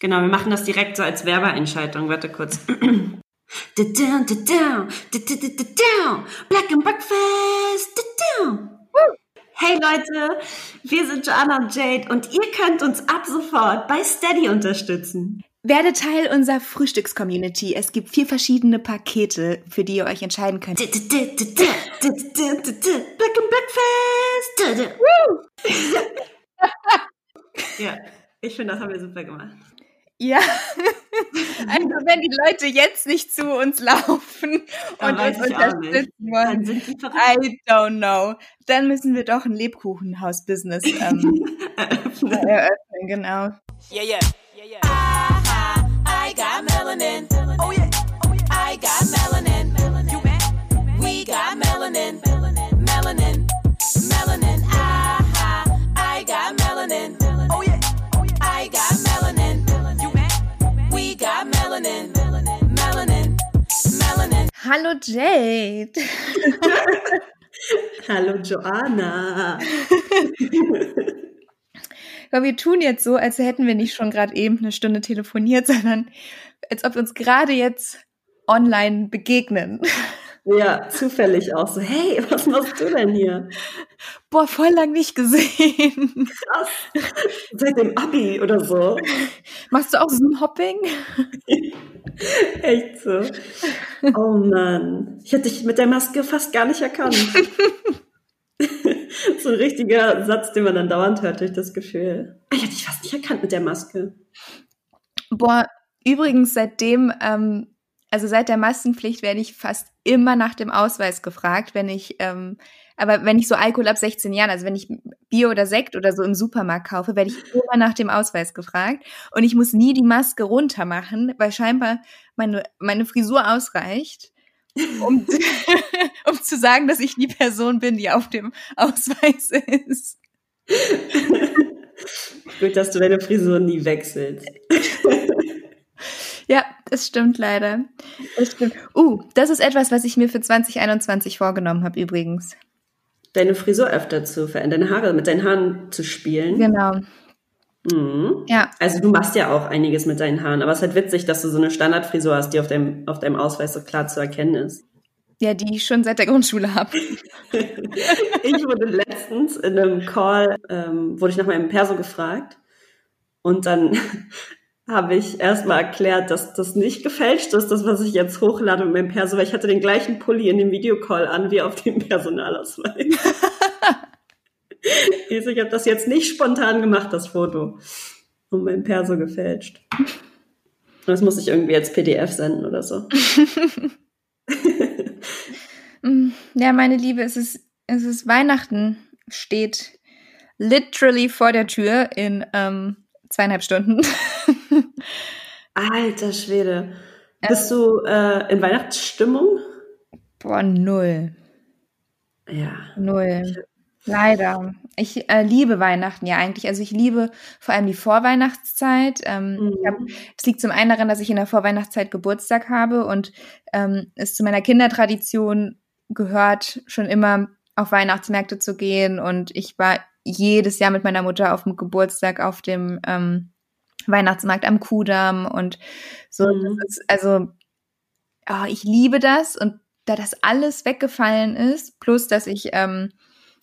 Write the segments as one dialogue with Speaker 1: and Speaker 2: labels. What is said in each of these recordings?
Speaker 1: Genau, wir machen das direkt so als Werbeeinschaltung. Warte kurz. Black and Breakfast. Hey Leute, wir sind Joanna und Jade und ihr könnt uns ab sofort bei Steady unterstützen.
Speaker 2: Werde Teil unserer Frühstücks-Community. Es gibt vier verschiedene Pakete, für die ihr euch entscheiden könnt. Black and
Speaker 1: Breakfast. ja, ich finde, das haben wir super gemacht.
Speaker 2: Ja, also wenn die Leute jetzt nicht zu uns laufen und uns unterstützen wollen, I don't know, dann müssen wir doch ein Lebkuchenhaus-Business ähm, eröffnen. Genau. Yeah, yeah, yeah, yeah. I, I got melanin. Oh yeah, oh yeah. I got melanin. You bet. We got melanin. Melanin. Hallo Jade.
Speaker 1: Hallo Joanna.
Speaker 2: Aber wir tun jetzt so, als hätten wir nicht schon gerade eben eine Stunde telefoniert, sondern als ob wir uns gerade jetzt online begegnen.
Speaker 1: Ja, zufällig auch so, hey, was machst du denn hier?
Speaker 2: Boah, voll lang nicht gesehen.
Speaker 1: Krass. Seit dem Abi oder so.
Speaker 2: Machst du auch Zoom-Hopping?
Speaker 1: Echt so. Oh Mann. Ich hätte dich mit der Maske fast gar nicht erkannt. so ein richtiger Satz, den man dann dauernd hört, durch das Gefühl. Ich hätte dich fast nicht erkannt mit der Maske.
Speaker 2: Boah, übrigens, seitdem ähm, also seit der Maskenpflicht werde ich fast immer nach dem Ausweis gefragt, wenn ich, ähm, aber wenn ich so Alkohol ab 16 Jahren, also wenn ich Bier oder Sekt oder so im Supermarkt kaufe, werde ich immer nach dem Ausweis gefragt. Und ich muss nie die Maske runter machen, weil scheinbar meine, meine Frisur ausreicht. Um, um zu sagen, dass ich die Person bin, die auf dem Ausweis ist.
Speaker 1: Gut, dass du deine Frisur nie wechselst.
Speaker 2: Ja, das stimmt leider. Das stimmt. Uh, das ist etwas, was ich mir für 2021 vorgenommen habe übrigens.
Speaker 1: Deine Frisur öfter zu verändern, deine Haare mit deinen Haaren zu spielen.
Speaker 2: Genau.
Speaker 1: Mhm. Ja. Also du machst ja auch einiges mit deinen Haaren, aber es ist halt witzig, dass du so eine Standardfrisur hast, die auf deinem, auf deinem Ausweis so klar zu erkennen ist.
Speaker 2: Ja, die ich schon seit der Grundschule habe.
Speaker 1: ich wurde letztens in einem Call, ähm, wurde ich nach meinem Perso gefragt. Und dann habe ich erstmal erklärt, dass das nicht gefälscht ist, das, was ich jetzt hochlade mit meinem Perso, weil ich hatte den gleichen Pulli in dem Videocall an wie auf dem Personalausweis. ich habe das jetzt nicht spontan gemacht, das Foto. Und mein Perso gefälscht. Das muss ich irgendwie als PDF senden oder so.
Speaker 2: ja, meine Liebe, es ist, es ist Weihnachten, steht literally vor der Tür in ähm, zweieinhalb Stunden.
Speaker 1: Alter Schwede. Bist du äh, in Weihnachtsstimmung?
Speaker 2: Boah, null.
Speaker 1: Ja.
Speaker 2: Null. Leider. Ich äh, liebe Weihnachten ja eigentlich. Also ich liebe vor allem die Vorweihnachtszeit. Ähm, mhm. hab, liegt zum einen daran, dass ich in der Vorweihnachtszeit Geburtstag habe und ähm, es zu meiner Kindertradition gehört, schon immer auf Weihnachtsmärkte zu gehen. Und ich war jedes Jahr mit meiner Mutter auf dem Geburtstag auf dem ähm, Weihnachtsmarkt am Kudamm und so. Mhm. Ist, also, oh, ich liebe das und da das alles weggefallen ist, plus dass ich ähm,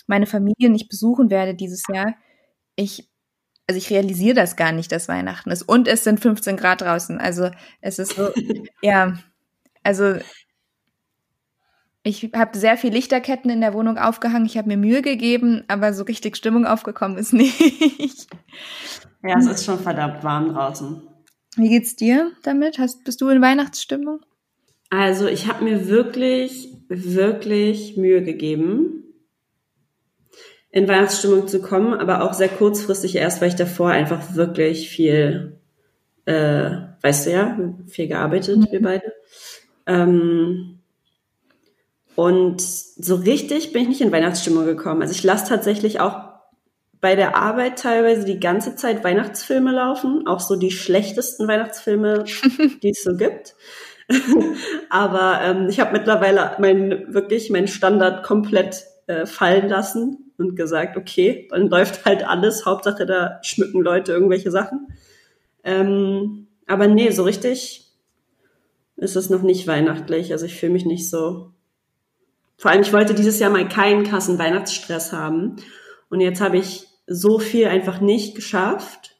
Speaker 2: meine Familie nicht besuchen werde dieses Jahr, ich, also ich realisiere das gar nicht, dass Weihnachten ist. Und es sind 15 Grad draußen. Also es ist so, ja, also ich habe sehr viel Lichterketten in der Wohnung aufgehangen. Ich habe mir Mühe gegeben, aber so richtig Stimmung aufgekommen ist nicht.
Speaker 1: Ja, es ist schon verdammt warm draußen.
Speaker 2: Wie geht's dir damit? Hast, bist du in Weihnachtsstimmung?
Speaker 1: Also ich habe mir wirklich, wirklich Mühe gegeben, in Weihnachtsstimmung zu kommen, aber auch sehr kurzfristig erst, weil ich davor einfach wirklich viel, äh, weißt du ja, viel gearbeitet, mhm. wir beide. Ähm, und so richtig bin ich nicht in Weihnachtsstimmung gekommen. Also ich lasse tatsächlich auch bei der Arbeit teilweise die ganze Zeit Weihnachtsfilme laufen, auch so die schlechtesten Weihnachtsfilme, die es so gibt. Aber ähm, ich habe mittlerweile mein wirklich meinen Standard komplett äh, fallen lassen und gesagt, okay, dann läuft halt alles. Hauptsache da schmücken Leute irgendwelche Sachen. Ähm, aber nee, so richtig ist es noch nicht weihnachtlich. Also ich fühle mich nicht so. Vor allem, ich wollte dieses Jahr mal keinen krassen Weihnachtsstress haben. Und jetzt habe ich so viel einfach nicht geschafft.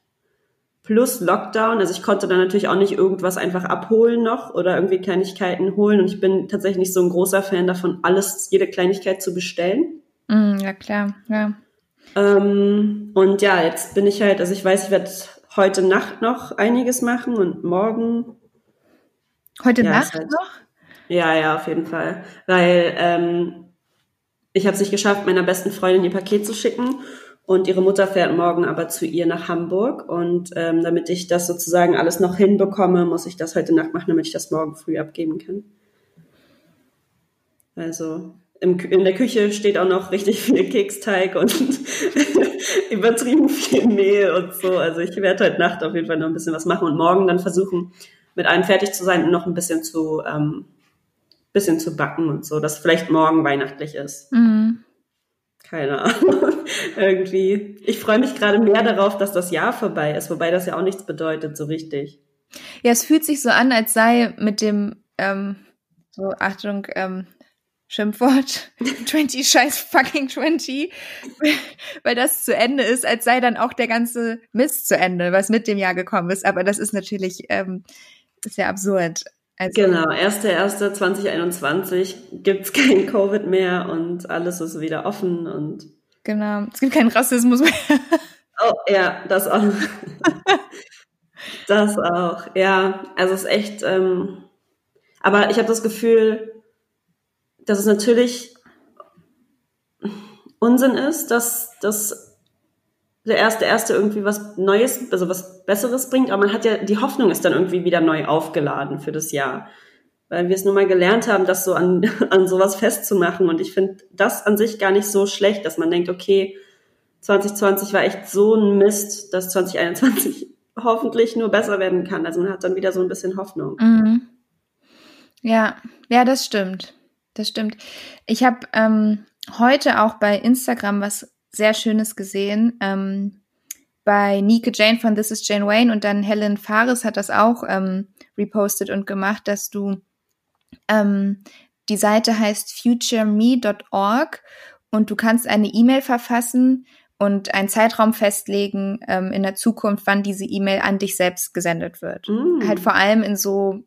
Speaker 1: Plus Lockdown. Also ich konnte dann natürlich auch nicht irgendwas einfach abholen noch oder irgendwie Kleinigkeiten holen. Und ich bin tatsächlich nicht so ein großer Fan davon, alles, jede Kleinigkeit zu bestellen.
Speaker 2: Mm, ja, klar, ja.
Speaker 1: Ähm, und ja, jetzt bin ich halt, also ich weiß, ich werde heute Nacht noch einiges machen und morgen.
Speaker 2: Heute ja, Nacht halt, noch?
Speaker 1: Ja, ja, auf jeden Fall. Weil ähm, ich habe es nicht geschafft, meiner besten Freundin ihr Paket zu schicken. Und ihre Mutter fährt morgen aber zu ihr nach Hamburg. Und ähm, damit ich das sozusagen alles noch hinbekomme, muss ich das heute Nacht machen, damit ich das morgen früh abgeben kann. Also im, in der Küche steht auch noch richtig viel Keksteig und übertrieben viel Mehl und so. Also ich werde heute Nacht auf jeden Fall noch ein bisschen was machen und morgen dann versuchen, mit allem fertig zu sein und noch ein bisschen zu, ähm, bisschen zu backen und so, dass vielleicht morgen weihnachtlich ist. Mhm. Keine Ahnung. Irgendwie. Ich freue mich gerade mehr darauf, dass das Jahr vorbei ist, wobei das ja auch nichts bedeutet, so richtig.
Speaker 2: Ja, es fühlt sich so an, als sei mit dem, ähm, so Achtung, ähm, Schimpfwort, 20 scheiß fucking 20, weil das zu Ende ist, als sei dann auch der ganze Mist zu Ende, was mit dem Jahr gekommen ist. Aber das ist natürlich, ähm, ist ja absurd.
Speaker 1: Also, genau, 1.1.2021 gibt's kein Covid mehr und alles ist wieder offen und.
Speaker 2: Genau, es gibt keinen Rassismus mehr.
Speaker 1: Oh, ja, das auch. das auch, ja. Also es ist echt, ähm, aber ich habe das Gefühl, dass es natürlich Unsinn ist, dass, dass der erste erste irgendwie was Neues, also was Besseres bringt, aber man hat ja, die Hoffnung ist dann irgendwie wieder neu aufgeladen für das Jahr. Weil wir es nun mal gelernt haben, das so an, an sowas festzumachen. Und ich finde das an sich gar nicht so schlecht, dass man denkt, okay, 2020 war echt so ein Mist, dass 2021 hoffentlich nur besser werden kann. Also man hat dann wieder so ein bisschen Hoffnung.
Speaker 2: Mhm. Ja, ja, das stimmt das stimmt. Ich habe ähm, heute auch bei Instagram was sehr Schönes gesehen. Ähm, bei Nike Jane von This is Jane Wayne und dann Helen Fares hat das auch ähm, repostet und gemacht, dass du ähm, die Seite heißt futureme.org und du kannst eine E-Mail verfassen und einen Zeitraum festlegen ähm, in der Zukunft, wann diese E-Mail an dich selbst gesendet wird. Mm. Halt vor allem in so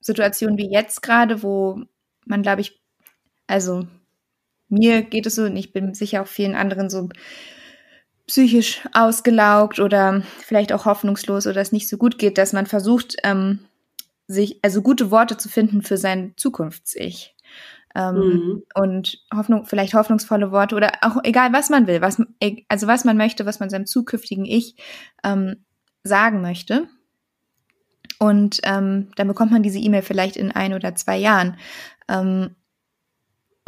Speaker 2: Situationen wie jetzt gerade, wo man, glaube ich, also mir geht es so und ich bin sicher auch vielen anderen so psychisch ausgelaugt oder vielleicht auch hoffnungslos oder es nicht so gut geht, dass man versucht, ähm, sich, also gute Worte zu finden für sein Zukunfts-Ich. Ähm, mhm. Und Hoffnung, vielleicht hoffnungsvolle Worte oder auch egal, was man will, was, also was man möchte, was man seinem zukünftigen Ich ähm, sagen möchte. Und ähm, dann bekommt man diese E-Mail vielleicht in ein oder zwei Jahren. Ähm,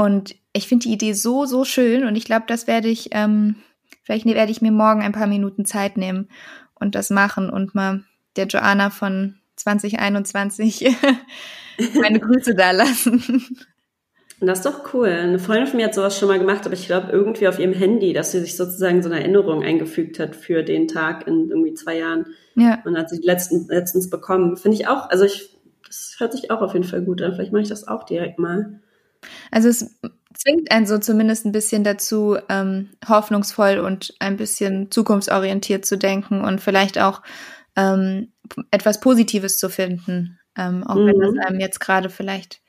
Speaker 2: und ich finde die Idee so, so schön und ich glaube, das werde ich, ähm, vielleicht werde ich mir morgen ein paar Minuten Zeit nehmen und das machen und mal der Joanna von 2021 meine Grüße da lassen.
Speaker 1: Das ist doch cool. Eine Freundin von mir hat sowas schon mal gemacht, aber ich glaube irgendwie auf ihrem Handy, dass sie sich sozusagen so eine Erinnerung eingefügt hat für den Tag in irgendwie zwei Jahren. Ja. Und hat sie letztens, letztens bekommen. Finde ich auch, also ich, das hört sich auch auf jeden Fall gut an. Vielleicht mache ich das auch direkt mal.
Speaker 2: Also es zwingt einen so zumindest ein bisschen dazu, ähm, hoffnungsvoll und ein bisschen zukunftsorientiert zu denken und vielleicht auch ähm, etwas Positives zu finden, ähm, auch mhm. wenn das einem jetzt gerade vielleicht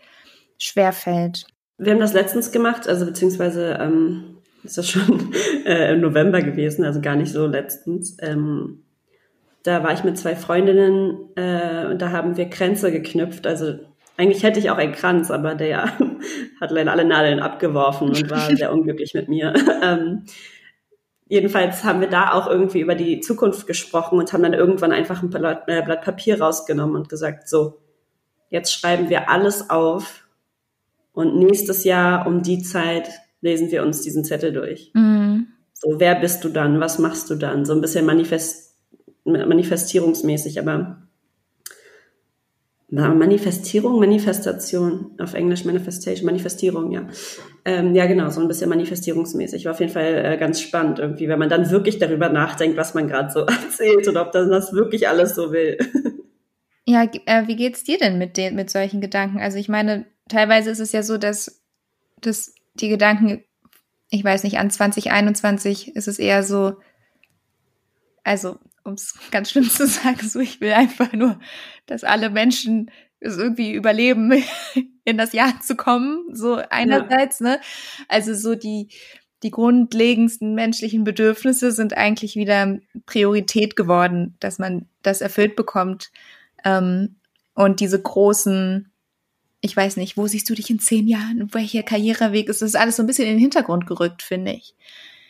Speaker 2: schwer fällt.
Speaker 1: Wir haben das letztens gemacht, also beziehungsweise ähm, ist das schon äh, im November gewesen, also gar nicht so letztens. Ähm, da war ich mit zwei Freundinnen äh, und da haben wir Kränze geknüpft, also eigentlich hätte ich auch einen Kranz, aber der hat leider alle Nadeln abgeworfen und war sehr unglücklich mit mir. Ähm, jedenfalls haben wir da auch irgendwie über die Zukunft gesprochen und haben dann irgendwann einfach ein Blatt, äh, Blatt Papier rausgenommen und gesagt, so, jetzt schreiben wir alles auf und nächstes Jahr um die Zeit lesen wir uns diesen Zettel durch. Mhm. So, wer bist du dann? Was machst du dann? So ein bisschen manifest, manifestierungsmäßig, aber Manifestierung, Manifestation, auf Englisch Manifestation, Manifestierung, ja. Ähm, ja, genau, so ein bisschen manifestierungsmäßig. War auf jeden Fall äh, ganz spannend irgendwie, wenn man dann wirklich darüber nachdenkt, was man gerade so erzählt und ob das, das wirklich alles so will.
Speaker 2: Ja, äh, wie geht's dir denn mit, den, mit solchen Gedanken? Also ich meine, teilweise ist es ja so, dass, dass die Gedanken, ich weiß nicht, an 2021 ist es eher so, also um es ganz schlimm zu sagen, so ich will einfach nur, dass alle Menschen es irgendwie überleben, in das Jahr zu kommen, so einerseits, ja. ne? Also so die, die grundlegendsten menschlichen Bedürfnisse sind eigentlich wieder Priorität geworden, dass man das erfüllt bekommt. Ähm, und diese großen, ich weiß nicht, wo siehst du dich in zehn Jahren, welcher Karriereweg ist, das ist alles so ein bisschen in den Hintergrund gerückt, finde ich.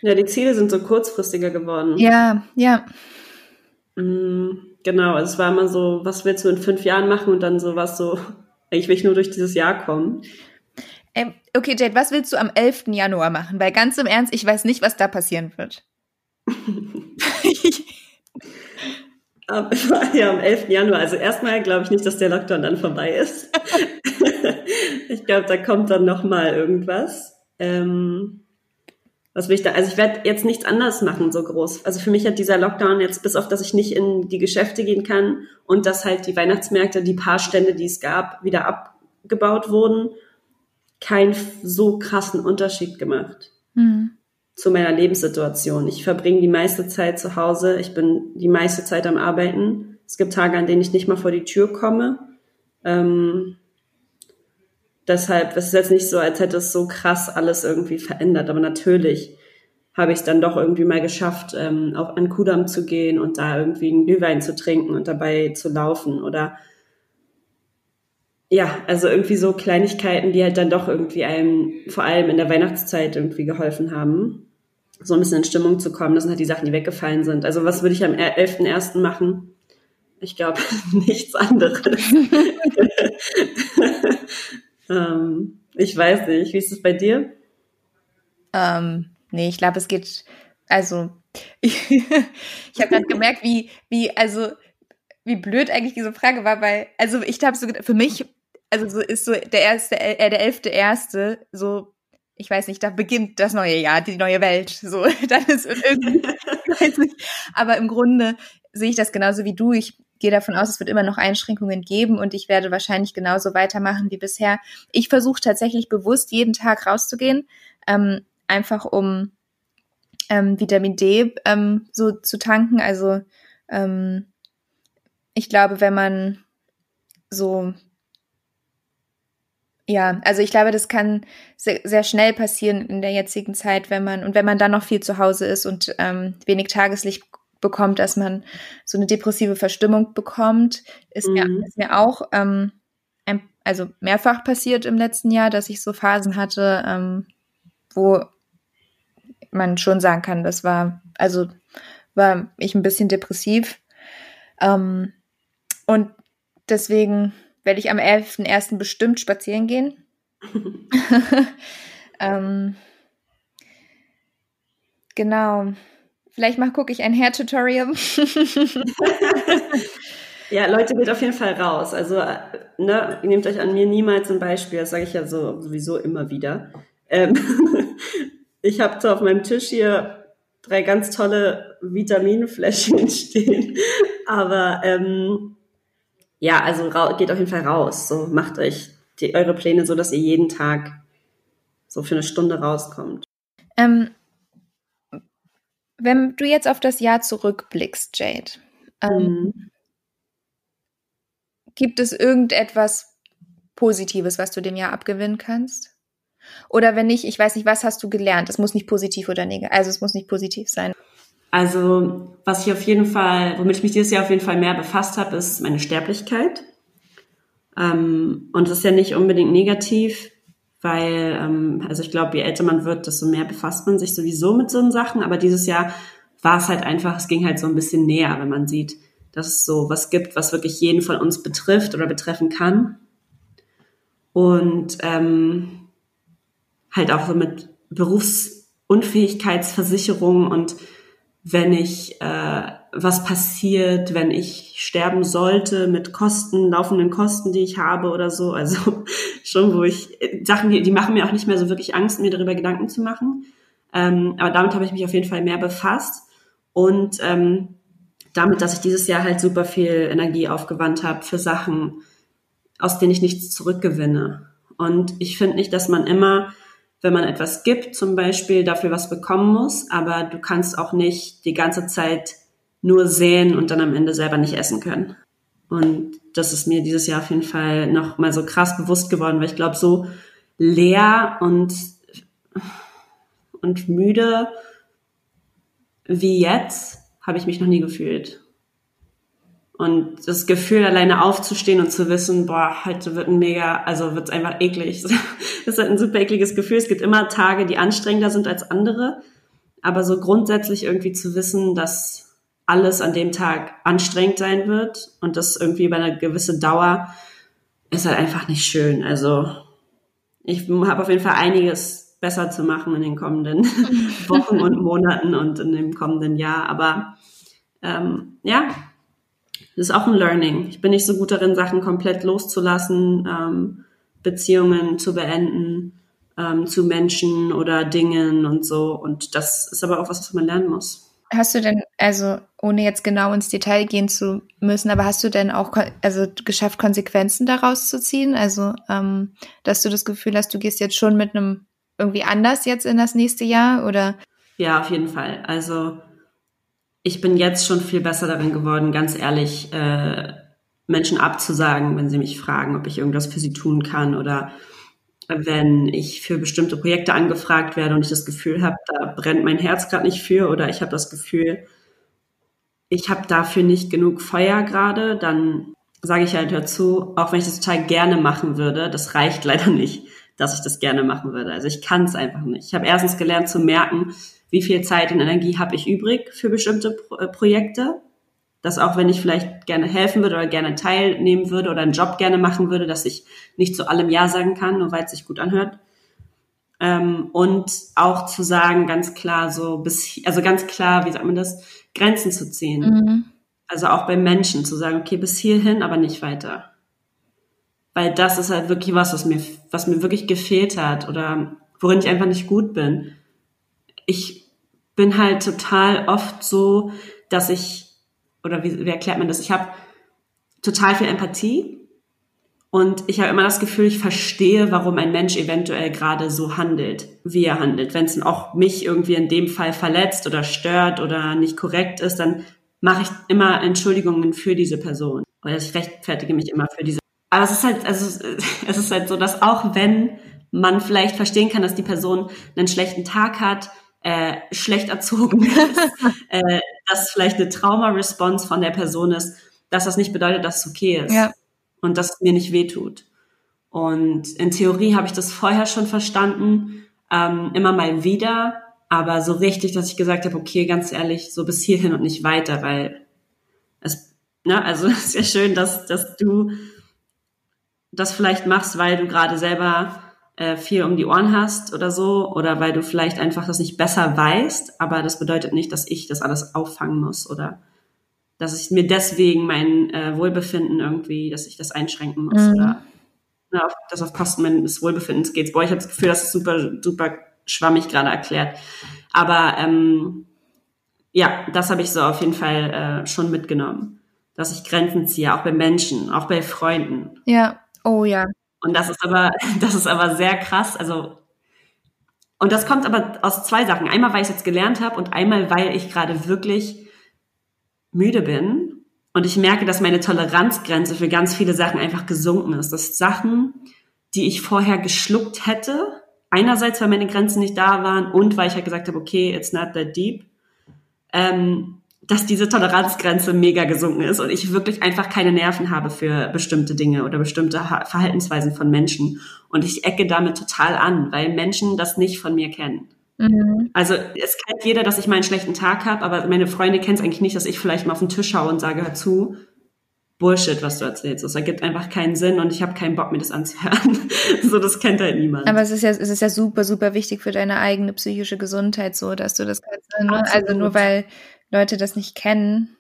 Speaker 1: Ja, die Ziele sind so kurzfristiger geworden.
Speaker 2: Ja, ja.
Speaker 1: Mm, genau, also es war immer so, was willst du in fünf Jahren machen und dann so was so, eigentlich will ich nur durch dieses Jahr kommen.
Speaker 2: Ähm, okay, Jade, was willst du am 11. Januar machen? Weil ganz im Ernst, ich weiß nicht, was da passieren wird.
Speaker 1: ja, am 11. Januar. Also erstmal glaube ich nicht, dass der Lockdown dann vorbei ist. ich glaube, da kommt dann noch mal irgendwas. Ähm, was will ich da? Also ich werde jetzt nichts anders machen, so groß. Also für mich hat dieser Lockdown jetzt, bis auf dass ich nicht in die Geschäfte gehen kann und dass halt die Weihnachtsmärkte, die paar Stände, die es gab, wieder abgebaut wurden, keinen so krassen Unterschied gemacht. Mhm. Zu meiner Lebenssituation. Ich verbringe die meiste Zeit zu Hause. Ich bin die meiste Zeit am Arbeiten. Es gibt Tage, an denen ich nicht mal vor die Tür komme. Ähm, deshalb ist es jetzt nicht so, als hätte es so krass alles irgendwie verändert. Aber natürlich habe ich es dann doch irgendwie mal geschafft, ähm, auf an Kudamm zu gehen und da irgendwie einen Glühwein zu trinken und dabei zu laufen oder ja, also irgendwie so Kleinigkeiten, die halt dann doch irgendwie einem vor allem in der Weihnachtszeit irgendwie geholfen haben, so ein bisschen in Stimmung zu kommen. Das sind halt die Sachen, die weggefallen sind. Also was würde ich am 11.01. machen? Ich glaube, nichts anderes. Ähm, ich weiß nicht. Wie ist es bei dir?
Speaker 2: Ähm, nee, ich glaube, es geht, also, ich, habe gerade gemerkt, wie, wie, also, wie blöd eigentlich diese Frage war, weil, also ich habe so, für mich, also so ist so der erste, äh, der elfte erste, so, ich weiß nicht, da beginnt das neue Jahr, die neue Welt, so, dann ist irgendwie, ich weiß nicht, aber im Grunde sehe ich das genauso wie du. Ich gehe davon aus, es wird immer noch Einschränkungen geben und ich werde wahrscheinlich genauso weitermachen wie bisher. Ich versuche tatsächlich bewusst jeden Tag rauszugehen, ähm, einfach um ähm, Vitamin D ähm, so zu tanken. Also ähm, ich glaube, wenn man so ja, also ich glaube, das kann sehr, sehr, schnell passieren in der jetzigen Zeit, wenn man und wenn man dann noch viel zu Hause ist und ähm, wenig Tageslicht bekommt, dass man so eine depressive Verstimmung bekommt. Ist, mhm. mir, ist mir auch ähm, ein, also mehrfach passiert im letzten Jahr, dass ich so Phasen hatte, ähm, wo man schon sagen kann, das war, also war ich ein bisschen depressiv. Ähm, und deswegen werde ich am 11.01. bestimmt spazieren gehen. ähm, genau. Vielleicht gucke ich ein Hair-Tutorial.
Speaker 1: ja, Leute, geht auf jeden Fall raus. Also, äh, ne, nehmt euch an mir niemals ein Beispiel. Das sage ich ja so sowieso immer wieder. Ähm, ich habe so auf meinem Tisch hier drei ganz tolle Vitaminfläschchen stehen. Aber ähm, ja, also geht auf jeden Fall raus. So macht euch die, eure Pläne so, dass ihr jeden Tag so für eine Stunde rauskommt.
Speaker 2: Ähm, wenn du jetzt auf das Jahr zurückblickst, Jade, ähm, mhm. gibt es irgendetwas Positives, was du dem Jahr abgewinnen kannst? Oder wenn nicht, ich weiß nicht, was hast du gelernt? Es muss nicht positiv oder negativ, also es muss nicht positiv sein.
Speaker 1: Also, was ich auf jeden Fall, womit ich mich dieses Jahr auf jeden Fall mehr befasst habe, ist meine Sterblichkeit. Ähm, und das ist ja nicht unbedingt negativ, weil, ähm, also ich glaube, je älter man wird, desto mehr befasst man sich sowieso mit so Sachen. Aber dieses Jahr war es halt einfach, es ging halt so ein bisschen näher, wenn man sieht, dass es so was gibt, was wirklich jeden von uns betrifft oder betreffen kann. Und ähm, halt auch so mit Berufsunfähigkeitsversicherung und wenn ich äh, was passiert, wenn ich sterben sollte mit Kosten, laufenden Kosten, die ich habe oder so. Also schon, wo ich Sachen, die, die machen mir auch nicht mehr so wirklich Angst, mir darüber Gedanken zu machen. Ähm, aber damit habe ich mich auf jeden Fall mehr befasst. Und ähm, damit, dass ich dieses Jahr halt super viel Energie aufgewandt habe für Sachen, aus denen ich nichts zurückgewinne. Und ich finde nicht, dass man immer, wenn man etwas gibt, zum Beispiel dafür was bekommen muss, aber du kannst auch nicht die ganze Zeit nur säen und dann am Ende selber nicht essen können. Und das ist mir dieses Jahr auf jeden Fall noch mal so krass bewusst geworden, weil ich glaube, so leer und, und müde wie jetzt habe ich mich noch nie gefühlt. Und das Gefühl, alleine aufzustehen und zu wissen, boah, heute wird ein mega, also wird es einfach eklig. Das ist halt ein super ekliges Gefühl. Es gibt immer Tage, die anstrengender sind als andere. Aber so grundsätzlich irgendwie zu wissen, dass alles an dem Tag anstrengend sein wird und das irgendwie über eine gewisse Dauer ist halt einfach nicht schön. Also ich habe auf jeden Fall einiges besser zu machen in den kommenden Wochen und Monaten und in dem kommenden Jahr. Aber ähm, ja, das ist auch ein Learning. Ich bin nicht so gut darin, Sachen komplett loszulassen, ähm, Beziehungen zu beenden ähm, zu Menschen oder Dingen und so. Und das ist aber auch was, was man lernen muss.
Speaker 2: Hast du denn, also ohne jetzt genau ins Detail gehen zu müssen, aber hast du denn auch also geschafft, Konsequenzen daraus zu ziehen? Also, ähm, dass du das Gefühl hast, du gehst jetzt schon mit einem irgendwie anders jetzt in das nächste Jahr oder?
Speaker 1: Ja, auf jeden Fall. Also ich bin jetzt schon viel besser darin geworden, ganz ehrlich, äh, Menschen abzusagen, wenn sie mich fragen, ob ich irgendwas für sie tun kann oder wenn ich für bestimmte Projekte angefragt werde und ich das Gefühl habe, da brennt mein Herz gerade nicht für oder ich habe das Gefühl, ich habe dafür nicht genug Feuer gerade, dann sage ich halt dazu, auch wenn ich das total gerne machen würde, das reicht leider nicht, dass ich das gerne machen würde. Also ich kann es einfach nicht. Ich habe erstens gelernt zu merken, wie viel Zeit und Energie habe ich übrig für bestimmte Pro äh, Projekte. Dass auch wenn ich vielleicht gerne helfen würde oder gerne teilnehmen würde oder einen Job gerne machen würde, dass ich nicht zu allem Ja sagen kann, nur weil es sich gut anhört. Ähm, und auch zu sagen, ganz klar, so bis, also ganz klar, wie sagt man das, Grenzen zu ziehen. Mhm. Also auch bei Menschen zu sagen, okay, bis hierhin, aber nicht weiter. Weil das ist halt wirklich was, was mir, was mir wirklich gefehlt hat oder worin ich einfach nicht gut bin. Ich bin halt total oft so, dass ich, oder wie, wie erklärt man das? Ich habe total viel Empathie und ich habe immer das Gefühl, ich verstehe, warum ein Mensch eventuell gerade so handelt, wie er handelt. Wenn es auch mich irgendwie in dem Fall verletzt oder stört oder nicht korrekt ist, dann mache ich immer Entschuldigungen für diese Person. Oder ich rechtfertige mich immer für diese. Aber es ist halt, also es ist halt so, dass auch wenn man vielleicht verstehen kann, dass die Person einen schlechten Tag hat, äh, schlecht erzogen ist, äh, dass vielleicht eine Trauma-Response von der Person ist, dass das nicht bedeutet, dass es okay ist ja. Und dass es mir nicht wehtut. Und in Theorie habe ich das vorher schon verstanden, ähm, immer mal wieder, aber so richtig, dass ich gesagt habe, okay, ganz ehrlich, so bis hierhin und nicht weiter, weil es, ne, also es ist ja schön, dass, dass du das vielleicht machst, weil du gerade selber äh, viel um die Ohren hast oder so, oder weil du vielleicht einfach das nicht besser weißt, aber das bedeutet nicht, dass ich das alles auffangen muss oder dass ich mir deswegen mein äh, Wohlbefinden irgendwie, dass ich das einschränken muss mhm. oder na, auf, das auf Kosten meines Wohlbefindens geht. Boah, ich habe das Gefühl, das ist super, super schwammig gerade erklärt. Aber ähm, ja, das habe ich so auf jeden Fall äh, schon mitgenommen, dass ich Grenzen ziehe, auch bei Menschen, auch bei Freunden.
Speaker 2: Ja, oh ja.
Speaker 1: Und das ist aber, das ist aber sehr krass. Also, und das kommt aber aus zwei Sachen. Einmal, weil ich es jetzt gelernt habe und einmal, weil ich gerade wirklich müde bin und ich merke, dass meine Toleranzgrenze für ganz viele Sachen einfach gesunken ist. Dass Sachen, die ich vorher geschluckt hätte, einerseits, weil meine Grenzen nicht da waren und weil ich halt gesagt habe, okay, it's not that deep, ähm, dass diese Toleranzgrenze mega gesunken ist und ich wirklich einfach keine Nerven habe für bestimmte Dinge oder bestimmte Verhaltensweisen von Menschen. Und ich ecke damit total an, weil Menschen das nicht von mir kennen. Mhm. Also es kennt jeder, dass ich mal einen schlechten Tag habe, aber meine Freunde kennen es eigentlich nicht, dass ich vielleicht mal auf den Tisch schaue und sage, hör zu, Bullshit, was du erzählst. Das ergibt einfach keinen Sinn und ich habe keinen Bock, mir das anzuhören. so, das kennt halt niemand.
Speaker 2: Aber es ist ja, es ist ja super, super wichtig für deine eigene psychische Gesundheit, so, dass du das kannst. Ne? Also nur weil Leute das nicht kennen,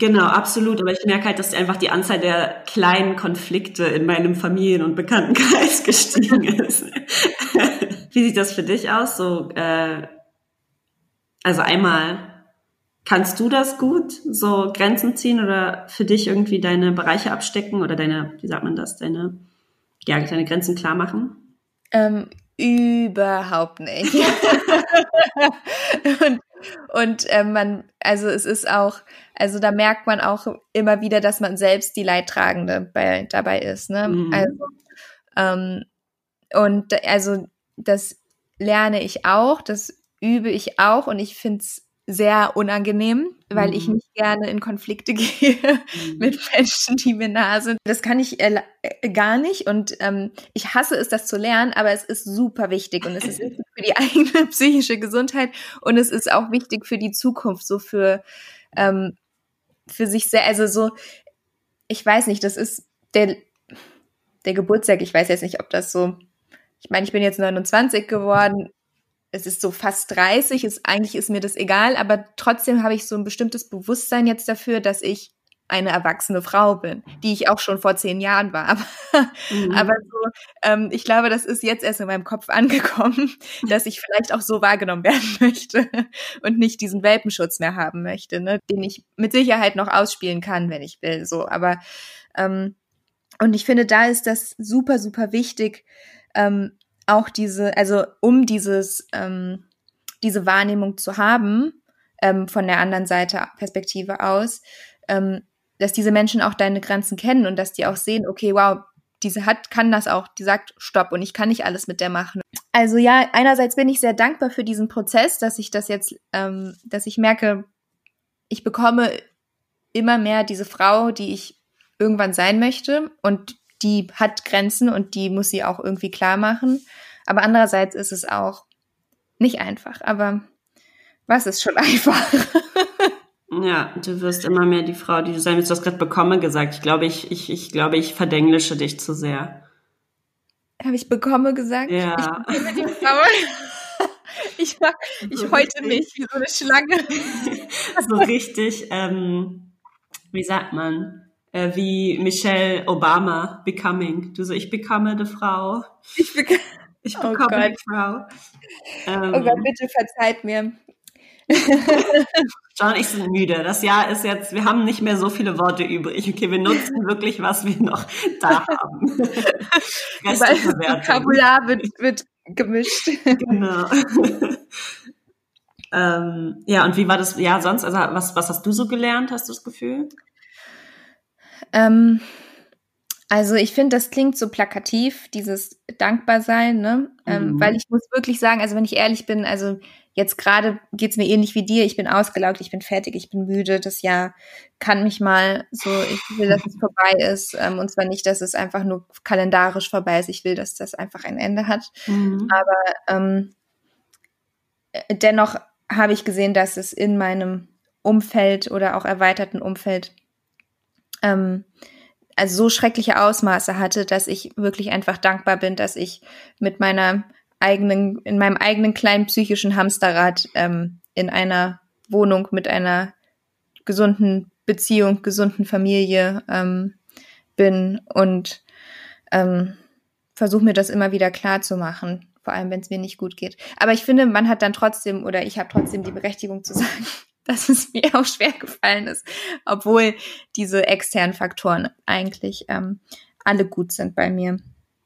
Speaker 1: Genau, absolut. Aber ich merke halt, dass einfach die Anzahl der kleinen Konflikte in meinem Familien- und Bekanntenkreis gestiegen ist. Wie sieht das für dich aus? So, äh, also einmal, kannst du das gut, so Grenzen ziehen oder für dich irgendwie deine Bereiche abstecken oder deine, wie sagt man das, deine, ja, deine Grenzen klar machen?
Speaker 2: Ähm, überhaupt nicht. und und ähm, man, also es ist auch, also da merkt man auch immer wieder, dass man selbst die Leidtragende bei, dabei ist. Ne? Mhm. Also, ähm, und also das lerne ich auch, das übe ich auch und ich finde es sehr unangenehm, weil mhm. ich nicht gerne in Konflikte gehe mhm. mit Menschen, die mir nahe sind. Das kann ich äh, gar nicht und ähm, ich hasse es, das zu lernen, aber es ist super wichtig und es ist für die eigene psychische Gesundheit. Und es ist auch wichtig für die Zukunft, so für, ähm, für sich sehr, also so, ich weiß nicht, das ist der, der Geburtstag, ich weiß jetzt nicht, ob das so, ich meine, ich bin jetzt 29 geworden, es ist so fast 30, ist, eigentlich ist mir das egal, aber trotzdem habe ich so ein bestimmtes Bewusstsein jetzt dafür, dass ich eine erwachsene Frau bin, die ich auch schon vor zehn Jahren war. Aber, mhm. aber so, ähm, ich glaube, das ist jetzt erst in meinem Kopf angekommen, dass ich vielleicht auch so wahrgenommen werden möchte und nicht diesen Welpenschutz mehr haben möchte, ne, den ich mit Sicherheit noch ausspielen kann, wenn ich will. So, aber ähm, und ich finde, da ist das super, super wichtig, ähm, auch diese, also um dieses, ähm, diese Wahrnehmung zu haben, ähm, von der anderen Seite Perspektive aus, ähm, dass diese Menschen auch deine Grenzen kennen und dass die auch sehen, okay, wow, diese hat, kann das auch, die sagt Stopp und ich kann nicht alles mit der machen. Also ja, einerseits bin ich sehr dankbar für diesen Prozess, dass ich das jetzt, ähm, dass ich merke, ich bekomme immer mehr diese Frau, die ich irgendwann sein möchte und die hat Grenzen und die muss sie auch irgendwie klar machen. Aber andererseits ist es auch nicht einfach. Aber was ist schon einfach?
Speaker 1: Ja, du wirst immer mehr die Frau, die du sein willst. Du hast gerade bekomme gesagt. Ich glaube, ich, ich, ich glaube, ich verdenglische dich zu sehr.
Speaker 2: Habe ich bekomme gesagt?
Speaker 1: Ja.
Speaker 2: Ich bin die Frau. Ich, ich häute mich wie so eine Schlange.
Speaker 1: so richtig, ähm, wie sagt man? äh, wie Michelle Obama Becoming. Du so, ich bekomme die Frau.
Speaker 2: Ich, bek
Speaker 1: ich oh bekomme oh die Frau.
Speaker 2: Ähm, oh Gott, bitte verzeiht mir.
Speaker 1: John ich sind müde. Das Jahr ist jetzt, wir haben nicht mehr so viele Worte übrig. Okay, wir nutzen wirklich, was wir noch da haben.
Speaker 2: Das Vokabular wird, wird gemischt.
Speaker 1: Genau. ähm, ja, und wie war das ja sonst? Also was, was hast du so gelernt, hast du das Gefühl?
Speaker 2: Ähm, also ich finde, das klingt so plakativ, dieses Dankbarsein, ne? Ähm, mhm. Weil ich muss wirklich sagen, also wenn ich ehrlich bin, also jetzt gerade geht's mir ähnlich wie dir, ich bin ausgelaugt, ich bin fertig, ich bin müde, das Jahr kann mich mal so, ich will, dass es vorbei ist. Ähm, und zwar nicht, dass es einfach nur kalendarisch vorbei ist, ich will, dass das einfach ein Ende hat. Mhm. Aber ähm, dennoch habe ich gesehen, dass es in meinem Umfeld oder auch erweiterten Umfeld ähm, also so schreckliche Ausmaße hatte, dass ich wirklich einfach dankbar bin, dass ich mit meiner eigenen, in meinem eigenen kleinen psychischen Hamsterrad ähm, in einer Wohnung mit einer gesunden Beziehung, gesunden Familie ähm, bin und ähm, versuche mir das immer wieder klar zu machen, vor allem wenn es mir nicht gut geht. Aber ich finde, man hat dann trotzdem oder ich habe trotzdem die Berechtigung zu sagen, dass es mir auch schwer gefallen ist, obwohl diese externen Faktoren eigentlich ähm, alle gut sind bei mir.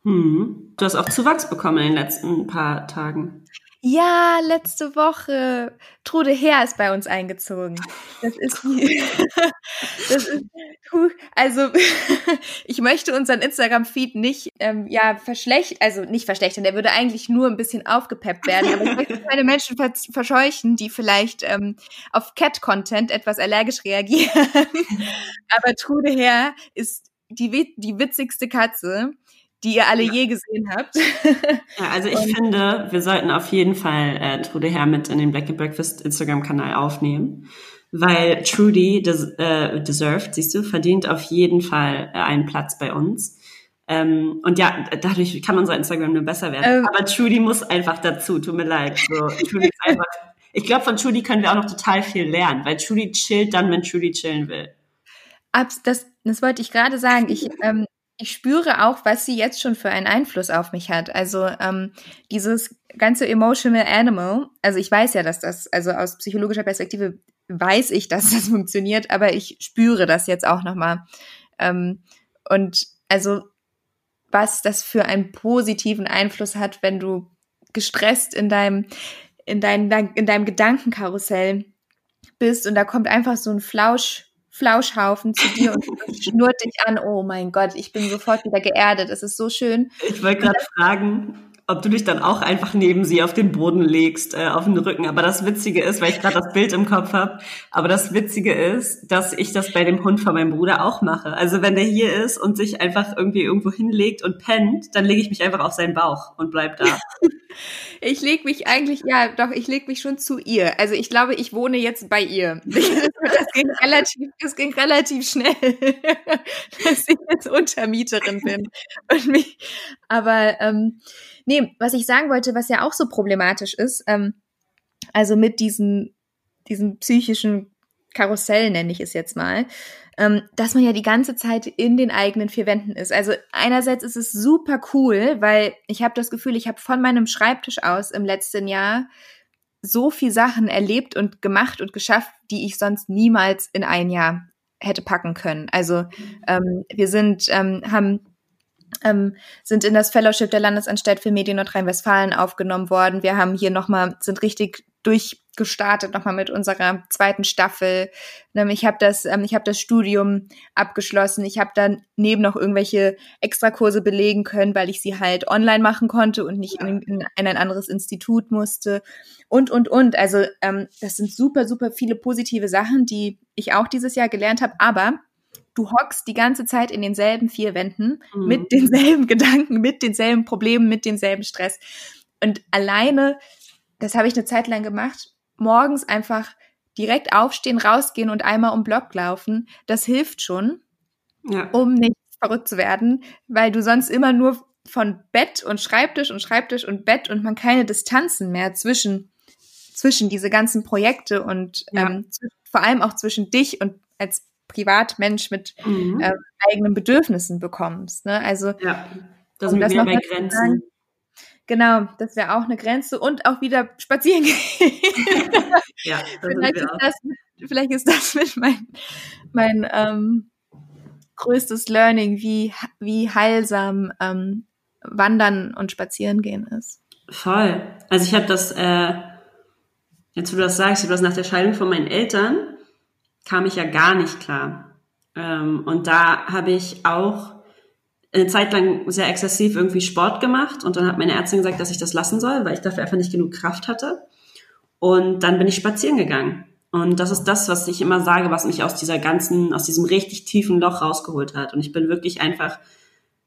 Speaker 1: Hm. Du hast auch Zuwachs bekommen in den letzten paar Tagen.
Speaker 2: Ja, letzte Woche. Trude Herr ist bei uns eingezogen. Das ist die, das ist, also ich möchte unseren Instagram-Feed nicht, ähm, ja, verschlechtern, also nicht verschlechtern, der würde eigentlich nur ein bisschen aufgepeppt werden, aber ich möchte keine Menschen verscheuchen, die vielleicht ähm, auf Cat-Content etwas allergisch reagieren. aber Trude Herr ist die, die witzigste Katze die ihr alle ja. je gesehen habt.
Speaker 1: ja, also ich und, finde, wir sollten auf jeden Fall äh, Trude Herr mit in den Black and Breakfast Instagram-Kanal aufnehmen, weil Trudy des, äh, deserved, siehst du, verdient auf jeden Fall äh, einen Platz bei uns. Ähm, und ja, dadurch kann unser Instagram nur besser werden. Ähm, Aber Trudy muss einfach dazu, tut mir leid. So, Trudy ist einfach Ich glaube, von Judy können wir auch noch total viel lernen, weil Judy chillt dann, wenn Judy chillen will.
Speaker 2: Das, das wollte ich gerade sagen. Ich, ähm, ich spüre auch, was sie jetzt schon für einen Einfluss auf mich hat. Also ähm, dieses ganze emotional animal. Also ich weiß ja, dass das, also aus psychologischer Perspektive weiß ich, dass das funktioniert, aber ich spüre das jetzt auch nochmal. Ähm, und also was das für einen positiven Einfluss hat, wenn du gestresst in deinem, in deinem, in deinem Gedankenkarussell bist und da kommt einfach so ein Flausch, Flauschhaufen zu dir und schnurrt dich an. Oh mein Gott, ich bin sofort wieder geerdet. Es ist so schön.
Speaker 1: Ich wollte gerade fragen, ob du dich dann auch einfach neben sie auf den Boden legst, äh, auf den Rücken. Aber das Witzige ist, weil ich gerade das Bild im Kopf habe, aber das Witzige ist, dass ich das bei dem Hund von meinem Bruder auch mache. Also wenn der hier ist und sich einfach irgendwie irgendwo hinlegt und pennt, dann lege ich mich einfach auf seinen Bauch und bleib da.
Speaker 2: ich lege mich eigentlich, ja, doch, ich lege mich schon zu ihr. Also ich glaube, ich wohne jetzt bei ihr. Das ging relativ, das ging relativ schnell, dass ich jetzt Untermieterin bin. Und mich, aber ähm, Nee, was ich sagen wollte, was ja auch so problematisch ist, ähm, also mit diesen, diesen psychischen Karussell nenne ich es jetzt mal, ähm, dass man ja die ganze Zeit in den eigenen vier Wänden ist. Also einerseits ist es super cool, weil ich habe das Gefühl, ich habe von meinem Schreibtisch aus im letzten Jahr so viel Sachen erlebt und gemacht und geschafft, die ich sonst niemals in ein Jahr hätte packen können. Also ähm, wir sind, ähm, haben ähm, sind in das Fellowship der Landesanstalt für Medien Nordrhein-Westfalen aufgenommen worden. Wir haben hier nochmal, sind richtig durchgestartet nochmal mit unserer zweiten Staffel. Ähm, ich habe das, ähm, ich habe das Studium abgeschlossen. Ich habe dann neben noch irgendwelche Extrakurse belegen können, weil ich sie halt online machen konnte und nicht in, in, in ein anderes Institut musste. Und und und. Also ähm, das sind super super viele positive Sachen, die ich auch dieses Jahr gelernt habe. Aber du hockst die ganze Zeit in denselben vier Wänden mhm. mit denselben Gedanken, mit denselben Problemen, mit demselben Stress. Und alleine, das habe ich eine Zeit lang gemacht, morgens einfach direkt aufstehen, rausgehen und einmal um Block laufen, das hilft schon, ja. um nicht verrückt zu werden, weil du sonst immer nur von Bett und Schreibtisch und Schreibtisch und Bett und man keine Distanzen mehr zwischen zwischen diese ganzen Projekte und ja. ähm, vor allem auch zwischen dich und als Privatmensch mit mhm. äh, eigenen Bedürfnissen bekommst. Ne? Also
Speaker 1: ja, das sind wir bei Grenzen. Sagen,
Speaker 2: genau, das wäre auch eine Grenze und auch wieder spazieren gehen. ja, vielleicht, ist das, vielleicht ist das mit mein, mein ähm, größtes Learning, wie, wie heilsam ähm, Wandern und Spazieren gehen ist.
Speaker 1: Voll. Also ich habe das, äh, jetzt wo du das sagst, ich habe das nach der Scheidung von meinen Eltern kam ich ja gar nicht klar. Ähm, und da habe ich auch eine Zeit lang sehr exzessiv irgendwie Sport gemacht und dann hat meine Ärztin gesagt, dass ich das lassen soll, weil ich dafür einfach nicht genug Kraft hatte. Und dann bin ich spazieren gegangen. Und das ist das, was ich immer sage, was mich aus dieser ganzen, aus diesem richtig tiefen Loch rausgeholt hat. Und ich bin wirklich einfach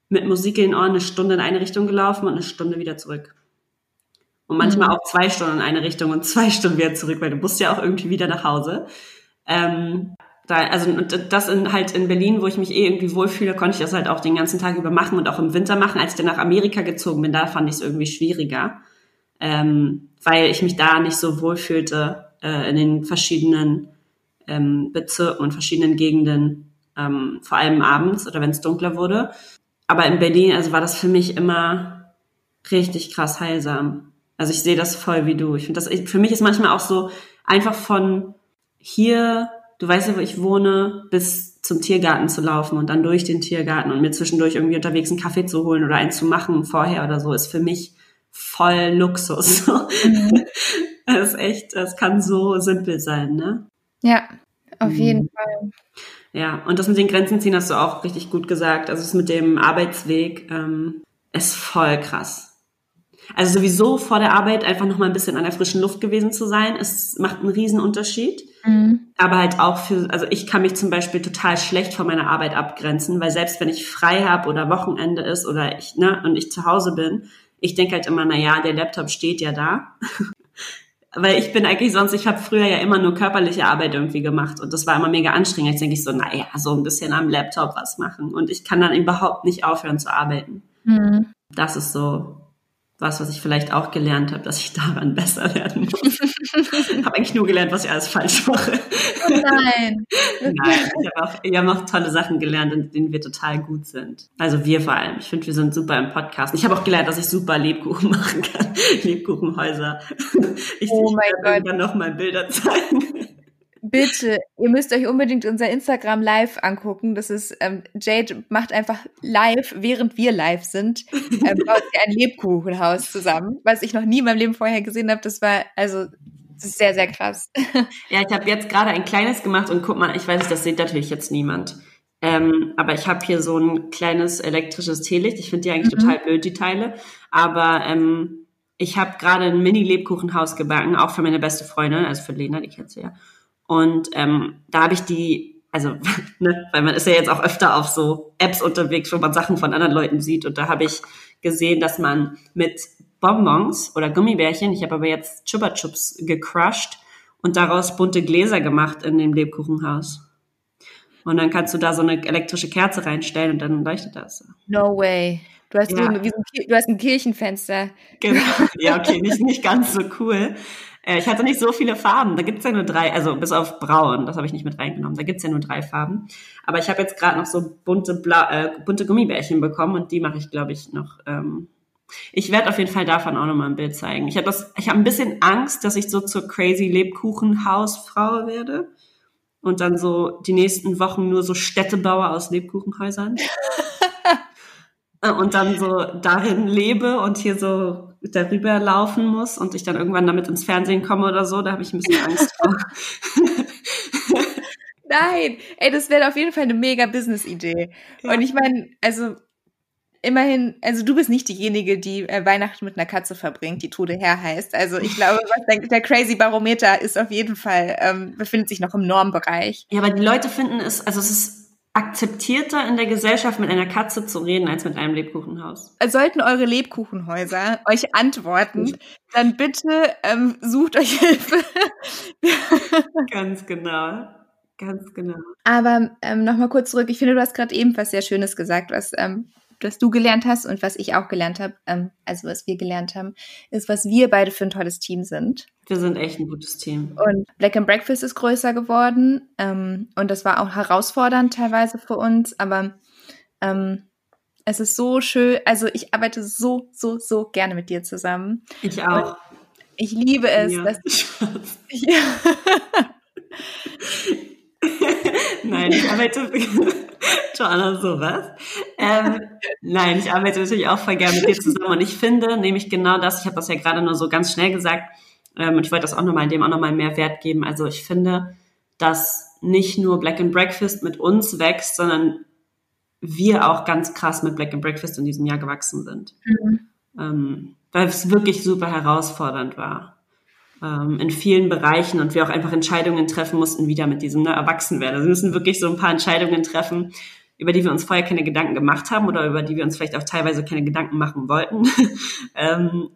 Speaker 1: mit Musik in den Ohren eine Stunde in eine Richtung gelaufen und eine Stunde wieder zurück. Und manchmal mhm. auch zwei Stunden in eine Richtung und zwei Stunden wieder zurück, weil du musst ja auch irgendwie wieder nach Hause. Ähm, da, also das in, halt in Berlin, wo ich mich eh irgendwie wohlfühle, konnte ich das halt auch den ganzen Tag über machen und auch im Winter machen. Als ich dann nach Amerika gezogen bin, da fand ich es irgendwie schwieriger, ähm, weil ich mich da nicht so wohlfühlte äh, in den verschiedenen ähm, Bezirken und verschiedenen Gegenden, ähm, vor allem abends oder wenn es dunkler wurde. Aber in Berlin, also war das für mich immer richtig krass heilsam. Also ich sehe das voll wie du. Ich finde das, für mich ist manchmal auch so einfach von hier, du weißt ja, wo ich wohne, bis zum Tiergarten zu laufen und dann durch den Tiergarten und mir zwischendurch irgendwie unterwegs einen Kaffee zu holen oder einen zu machen vorher oder so, ist für mich voll Luxus. Mhm. Das ist echt, das kann so simpel sein, ne?
Speaker 2: Ja, auf mhm. jeden Fall.
Speaker 1: Ja, und das mit den Grenzen ziehen hast du auch richtig gut gesagt. Also das mit dem Arbeitsweg ähm, ist voll krass. Also sowieso vor der Arbeit einfach noch mal ein bisschen an der frischen Luft gewesen zu sein, es macht einen riesen Unterschied. Mhm. Aber halt auch für, also ich kann mich zum Beispiel total schlecht von meiner Arbeit abgrenzen, weil selbst wenn ich frei habe oder Wochenende ist oder ich, ne, und ich zu Hause bin, ich denke halt immer, na ja, der Laptop steht ja da. weil ich bin eigentlich sonst, ich habe früher ja immer nur körperliche Arbeit irgendwie gemacht und das war immer mega anstrengend. Jetzt denke ich so, na ja, so ein bisschen am Laptop was machen und ich kann dann überhaupt nicht aufhören zu arbeiten. Mhm. Das ist so was, was ich vielleicht auch gelernt habe, dass ich daran besser werden muss. habe eigentlich nur gelernt, was ich alles falsch mache. Oh nein. nein, ich habe auch, wir haben auch tolle Sachen gelernt, in denen wir total gut sind. Also wir vor allem. Ich finde, wir sind super im Podcast. Ich habe auch gelernt, dass ich super Lebkuchen machen kann. Lebkuchenhäuser. Ich, oh ich werde dann noch mal Bilder zeigen.
Speaker 2: Bitte, ihr müsst euch unbedingt unser Instagram live angucken. Das ist, ähm, Jade macht einfach live, während wir live sind, ähm, baut sie ein Lebkuchenhaus zusammen, was ich noch nie in meinem Leben vorher gesehen habe. Das war, also, das ist sehr, sehr krass.
Speaker 1: Ja, ich habe jetzt gerade ein kleines gemacht und guck mal, ich weiß nicht, das sieht natürlich jetzt niemand. Ähm, aber ich habe hier so ein kleines elektrisches Teelicht. Ich finde die eigentlich mhm. total blöd, die Teile. Aber ähm, ich habe gerade ein Mini-Lebkuchenhaus gebacken, auch für meine beste Freundin, also für Lena, die kennst du ja. Und ähm, da habe ich die, also, ne, weil man ist ja jetzt auch öfter auf so Apps unterwegs, wo man Sachen von anderen Leuten sieht. Und da habe ich gesehen, dass man mit Bonbons oder Gummibärchen, ich habe aber jetzt Chupa Chups gecrushed und daraus bunte Gläser gemacht in dem Lebkuchenhaus. Und dann kannst du da so eine elektrische Kerze reinstellen und dann leuchtet das.
Speaker 2: No way. Du hast, ja. so, ein, du hast ein Kirchenfenster.
Speaker 1: Genau. Ja, okay, nicht, nicht ganz so cool. Äh, ich hatte nicht so viele Farben. Da gibt's ja nur drei, also bis auf braun, das habe ich nicht mit reingenommen. Da gibt's ja nur drei Farben. Aber ich habe jetzt gerade noch so bunte, Bla äh, bunte Gummibärchen bekommen und die mache ich, glaube ich, noch. Ähm ich werde auf jeden Fall davon auch nochmal ein Bild zeigen. Ich habe habe ein bisschen Angst, dass ich so zur crazy Lebkuchenhausfrau werde und dann so die nächsten Wochen nur so Städtebauer aus Lebkuchenhäusern. Äh, und dann so darin lebe und hier so darüber laufen muss und ich dann irgendwann damit ins Fernsehen komme oder so, da habe ich ein bisschen Angst vor.
Speaker 2: Nein, ey, das wäre auf jeden Fall eine mega Business-Idee. Ja. Und ich meine, also immerhin, also du bist nicht diejenige, die äh, Weihnachten mit einer Katze verbringt, die Tode Herr heißt. Also ich glaube, der, der, Crazy Barometer ist auf jeden Fall, ähm, befindet sich noch im Normbereich.
Speaker 1: Ja, aber die Leute finden es, also es ist akzeptierter in der Gesellschaft mit einer Katze zu reden als mit einem Lebkuchenhaus.
Speaker 2: Sollten eure Lebkuchenhäuser euch antworten, dann bitte ähm, sucht euch Hilfe.
Speaker 1: Ganz genau. Ganz genau.
Speaker 2: Aber ähm, nochmal kurz zurück. Ich finde, du hast gerade eben was sehr Schönes gesagt, was ähm, was du gelernt hast und was ich auch gelernt habe, ähm, also was wir gelernt haben, ist, was wir beide für ein tolles Team sind.
Speaker 1: Wir sind echt ein gutes Team.
Speaker 2: Und Black and Breakfast ist größer geworden ähm, und das war auch herausfordernd teilweise für uns, aber ähm, es ist so schön, also ich arbeite so, so, so gerne mit dir zusammen.
Speaker 1: Ich auch. Und
Speaker 2: ich liebe es, ja. dass ja.
Speaker 1: Nein, ich arbeite Joanna, sowas. Ähm, nein, ich arbeite natürlich auch voll gerne mit dir zusammen und ich finde nämlich genau das, ich habe das ja gerade nur so ganz schnell gesagt ähm, und ich wollte das auch nochmal dem auch nochmal mehr Wert geben. Also ich finde, dass nicht nur Black and Breakfast mit uns wächst, sondern wir auch ganz krass mit Black and Breakfast in diesem Jahr gewachsen sind. Mhm. Ähm, weil es wirklich super herausfordernd war ähm, in vielen Bereichen und wir auch einfach Entscheidungen treffen mussten, wieder mit diesem ne, Erwachsenwerden. Also wir müssen wirklich so ein paar Entscheidungen treffen, über die wir uns vorher keine Gedanken gemacht haben oder über die wir uns vielleicht auch teilweise keine Gedanken machen wollten. ähm,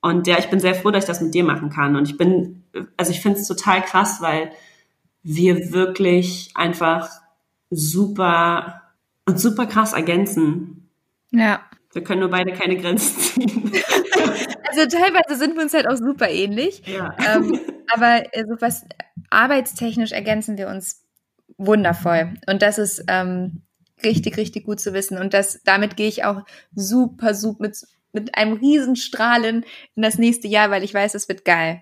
Speaker 1: und ja, ich bin sehr froh, dass ich das mit dir machen kann. Und ich bin, also ich finde es total krass, weil wir wirklich einfach super und super krass ergänzen.
Speaker 2: Ja.
Speaker 1: Wir können nur beide keine Grenzen ziehen.
Speaker 2: Also teilweise sind wir uns halt auch super ähnlich.
Speaker 1: Ja.
Speaker 2: Ähm, aber also was arbeitstechnisch ergänzen wir uns wundervoll. Und das ist ähm, richtig, richtig gut zu wissen. Und das, damit gehe ich auch super, super mit, mit einem Riesenstrahlen in das nächste Jahr, weil ich weiß, es wird geil.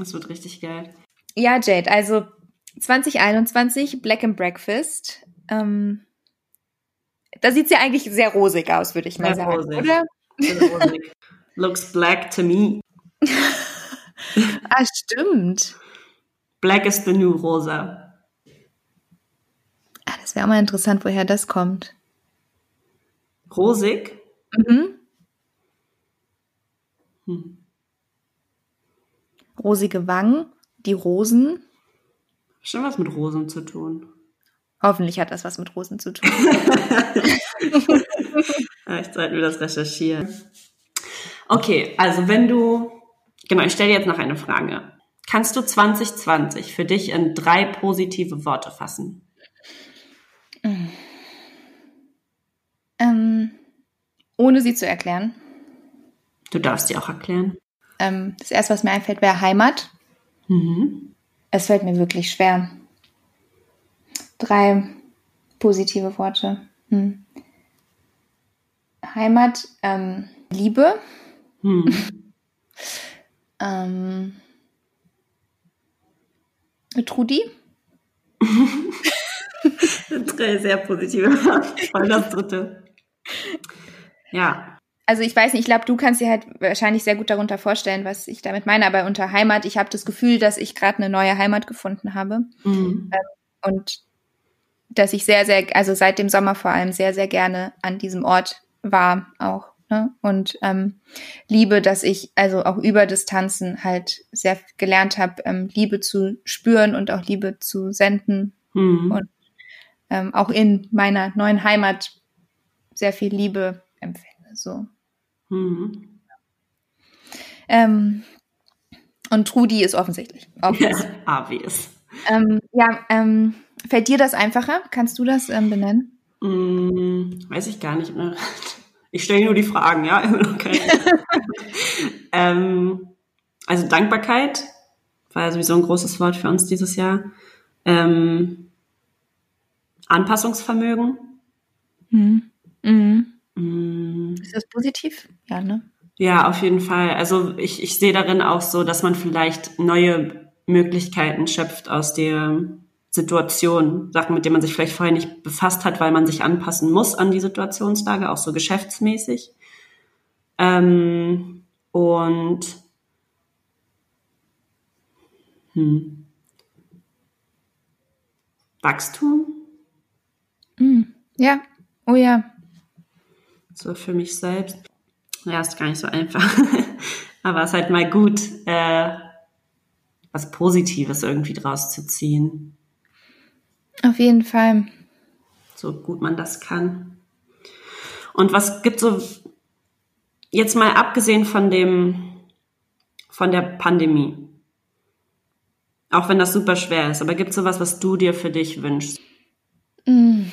Speaker 1: Es wird richtig geil.
Speaker 2: Ja, Jade, also 2021 Black and Breakfast. Ähm, da sieht es ja eigentlich sehr rosig aus, würde ich mal sehr sagen, rosig. oder? Rosig.
Speaker 1: Looks black to me.
Speaker 2: ah, stimmt.
Speaker 1: Black is the new rosa.
Speaker 2: Ah, das wäre auch mal interessant, woher das kommt.
Speaker 1: Rosig?
Speaker 2: Mhm. Hm. Rosige Wangen, die Rosen.
Speaker 1: Schon was mit Rosen zu tun.
Speaker 2: Hoffentlich hat das was mit Rosen zu tun.
Speaker 1: Vielleicht sollten wir das recherchieren. Okay, also wenn du, genau, ich stelle jetzt noch eine Frage. Kannst du 2020 für dich in drei positive Worte fassen?
Speaker 2: Ähm, ohne sie zu erklären.
Speaker 1: Du darfst die auch erklären.
Speaker 2: Ähm, das erste, was mir einfällt, wäre Heimat. Mhm. Es fällt mir wirklich schwer. Drei positive Worte. Hm. Heimat, ähm, Liebe. Hm. ähm, Trudi.
Speaker 1: Drei sehr positive Voll das dritte. Ja.
Speaker 2: Also ich weiß nicht, ich glaube, du kannst dir halt wahrscheinlich sehr gut darunter vorstellen, was ich damit meine, aber unter Heimat, ich habe das Gefühl, dass ich gerade eine neue Heimat gefunden habe. Mhm. Ähm, und dass ich sehr, sehr, also seit dem Sommer vor allem sehr, sehr gerne an diesem Ort war auch. Ne? Und ähm, liebe, dass ich also auch über Distanzen halt sehr gelernt habe, ähm, Liebe zu spüren und auch Liebe zu senden. Mhm. Und ähm, auch in meiner neuen Heimat sehr viel Liebe empfinde. So. Mhm. Ähm, und Trudi ist offensichtlich.
Speaker 1: Obvious. Ja, obvious.
Speaker 2: Ähm, ja, ähm, fällt dir das einfacher? Kannst du das ähm, benennen?
Speaker 1: Mm, weiß ich gar nicht mehr. Ich stelle nur die Fragen, ja. ähm, also Dankbarkeit war ja sowieso ein großes Wort für uns dieses Jahr. Ähm, Anpassungsvermögen.
Speaker 2: Mhm. Mhm. Mhm. Ist das positiv? Ja, ne?
Speaker 1: Ja, auf jeden Fall. Also ich, ich sehe darin auch so, dass man vielleicht neue Möglichkeiten schöpft aus der Situation, Sachen, mit denen man sich vielleicht vorher nicht befasst hat, weil man sich anpassen muss an die Situationslage, auch so geschäftsmäßig. Ähm, und hm. Wachstum?
Speaker 2: Mm, ja, oh ja.
Speaker 1: So für mich selbst. Ja, ist gar nicht so einfach. Aber es ist halt mal gut, äh, was Positives irgendwie draus zu ziehen.
Speaker 2: Auf jeden Fall.
Speaker 1: So gut man das kann. Und was gibt so, jetzt mal abgesehen von dem, von der Pandemie, auch wenn das super schwer ist, aber gibt es sowas, was du dir für dich wünschst? Mm.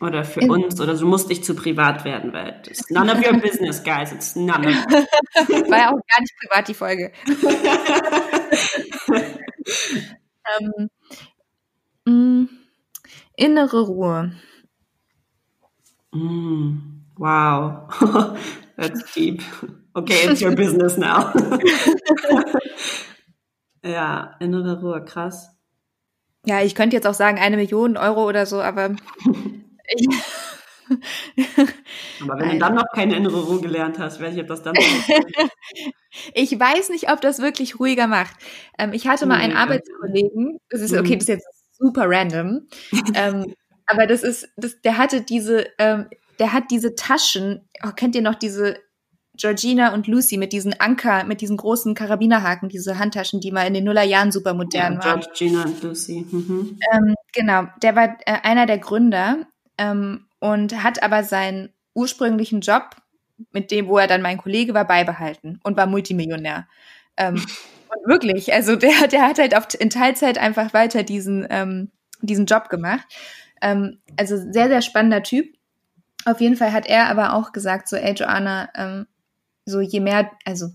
Speaker 1: Oder für In uns, oder du musst dich zu privat werden, weil it's none of your business, guys. It's none of
Speaker 2: War ja auch gar nicht privat, die Folge. ähm, mh, innere Ruhe.
Speaker 1: Mm, wow. That's deep. Okay, it's your business now. ja, innere Ruhe, krass.
Speaker 2: Ja, ich könnte jetzt auch sagen, eine Million Euro oder so, aber ich,
Speaker 1: aber wenn du dann noch keine innere Ruhe gelernt hast, weiß ich, ob das dann.
Speaker 2: ich weiß nicht, ob das wirklich ruhiger macht. Ähm, ich hatte mal einen Arbeitskollegen, das ist okay, mhm. das ist jetzt super random, ähm, aber das ist, das, der hatte diese, ähm, der hat diese Taschen, oh, kennt ihr noch diese Georgina und Lucy mit diesen Anker, mit diesen großen Karabinerhaken, diese Handtaschen, die mal in den Nullerjahren super modern ja, waren.
Speaker 1: Georgina und Lucy. Mhm.
Speaker 2: Ähm, genau, der war äh, einer der Gründer ähm, und hat aber seinen ursprünglichen Job, mit dem, wo er dann mein Kollege war, beibehalten und war Multimillionär. Ähm, und wirklich, also der, der hat halt auf, in Teilzeit einfach weiter diesen, ähm, diesen Job gemacht. Ähm, also sehr, sehr spannender Typ. Auf jeden Fall hat er aber auch gesagt, so, ey Joanna, ähm, so je mehr, also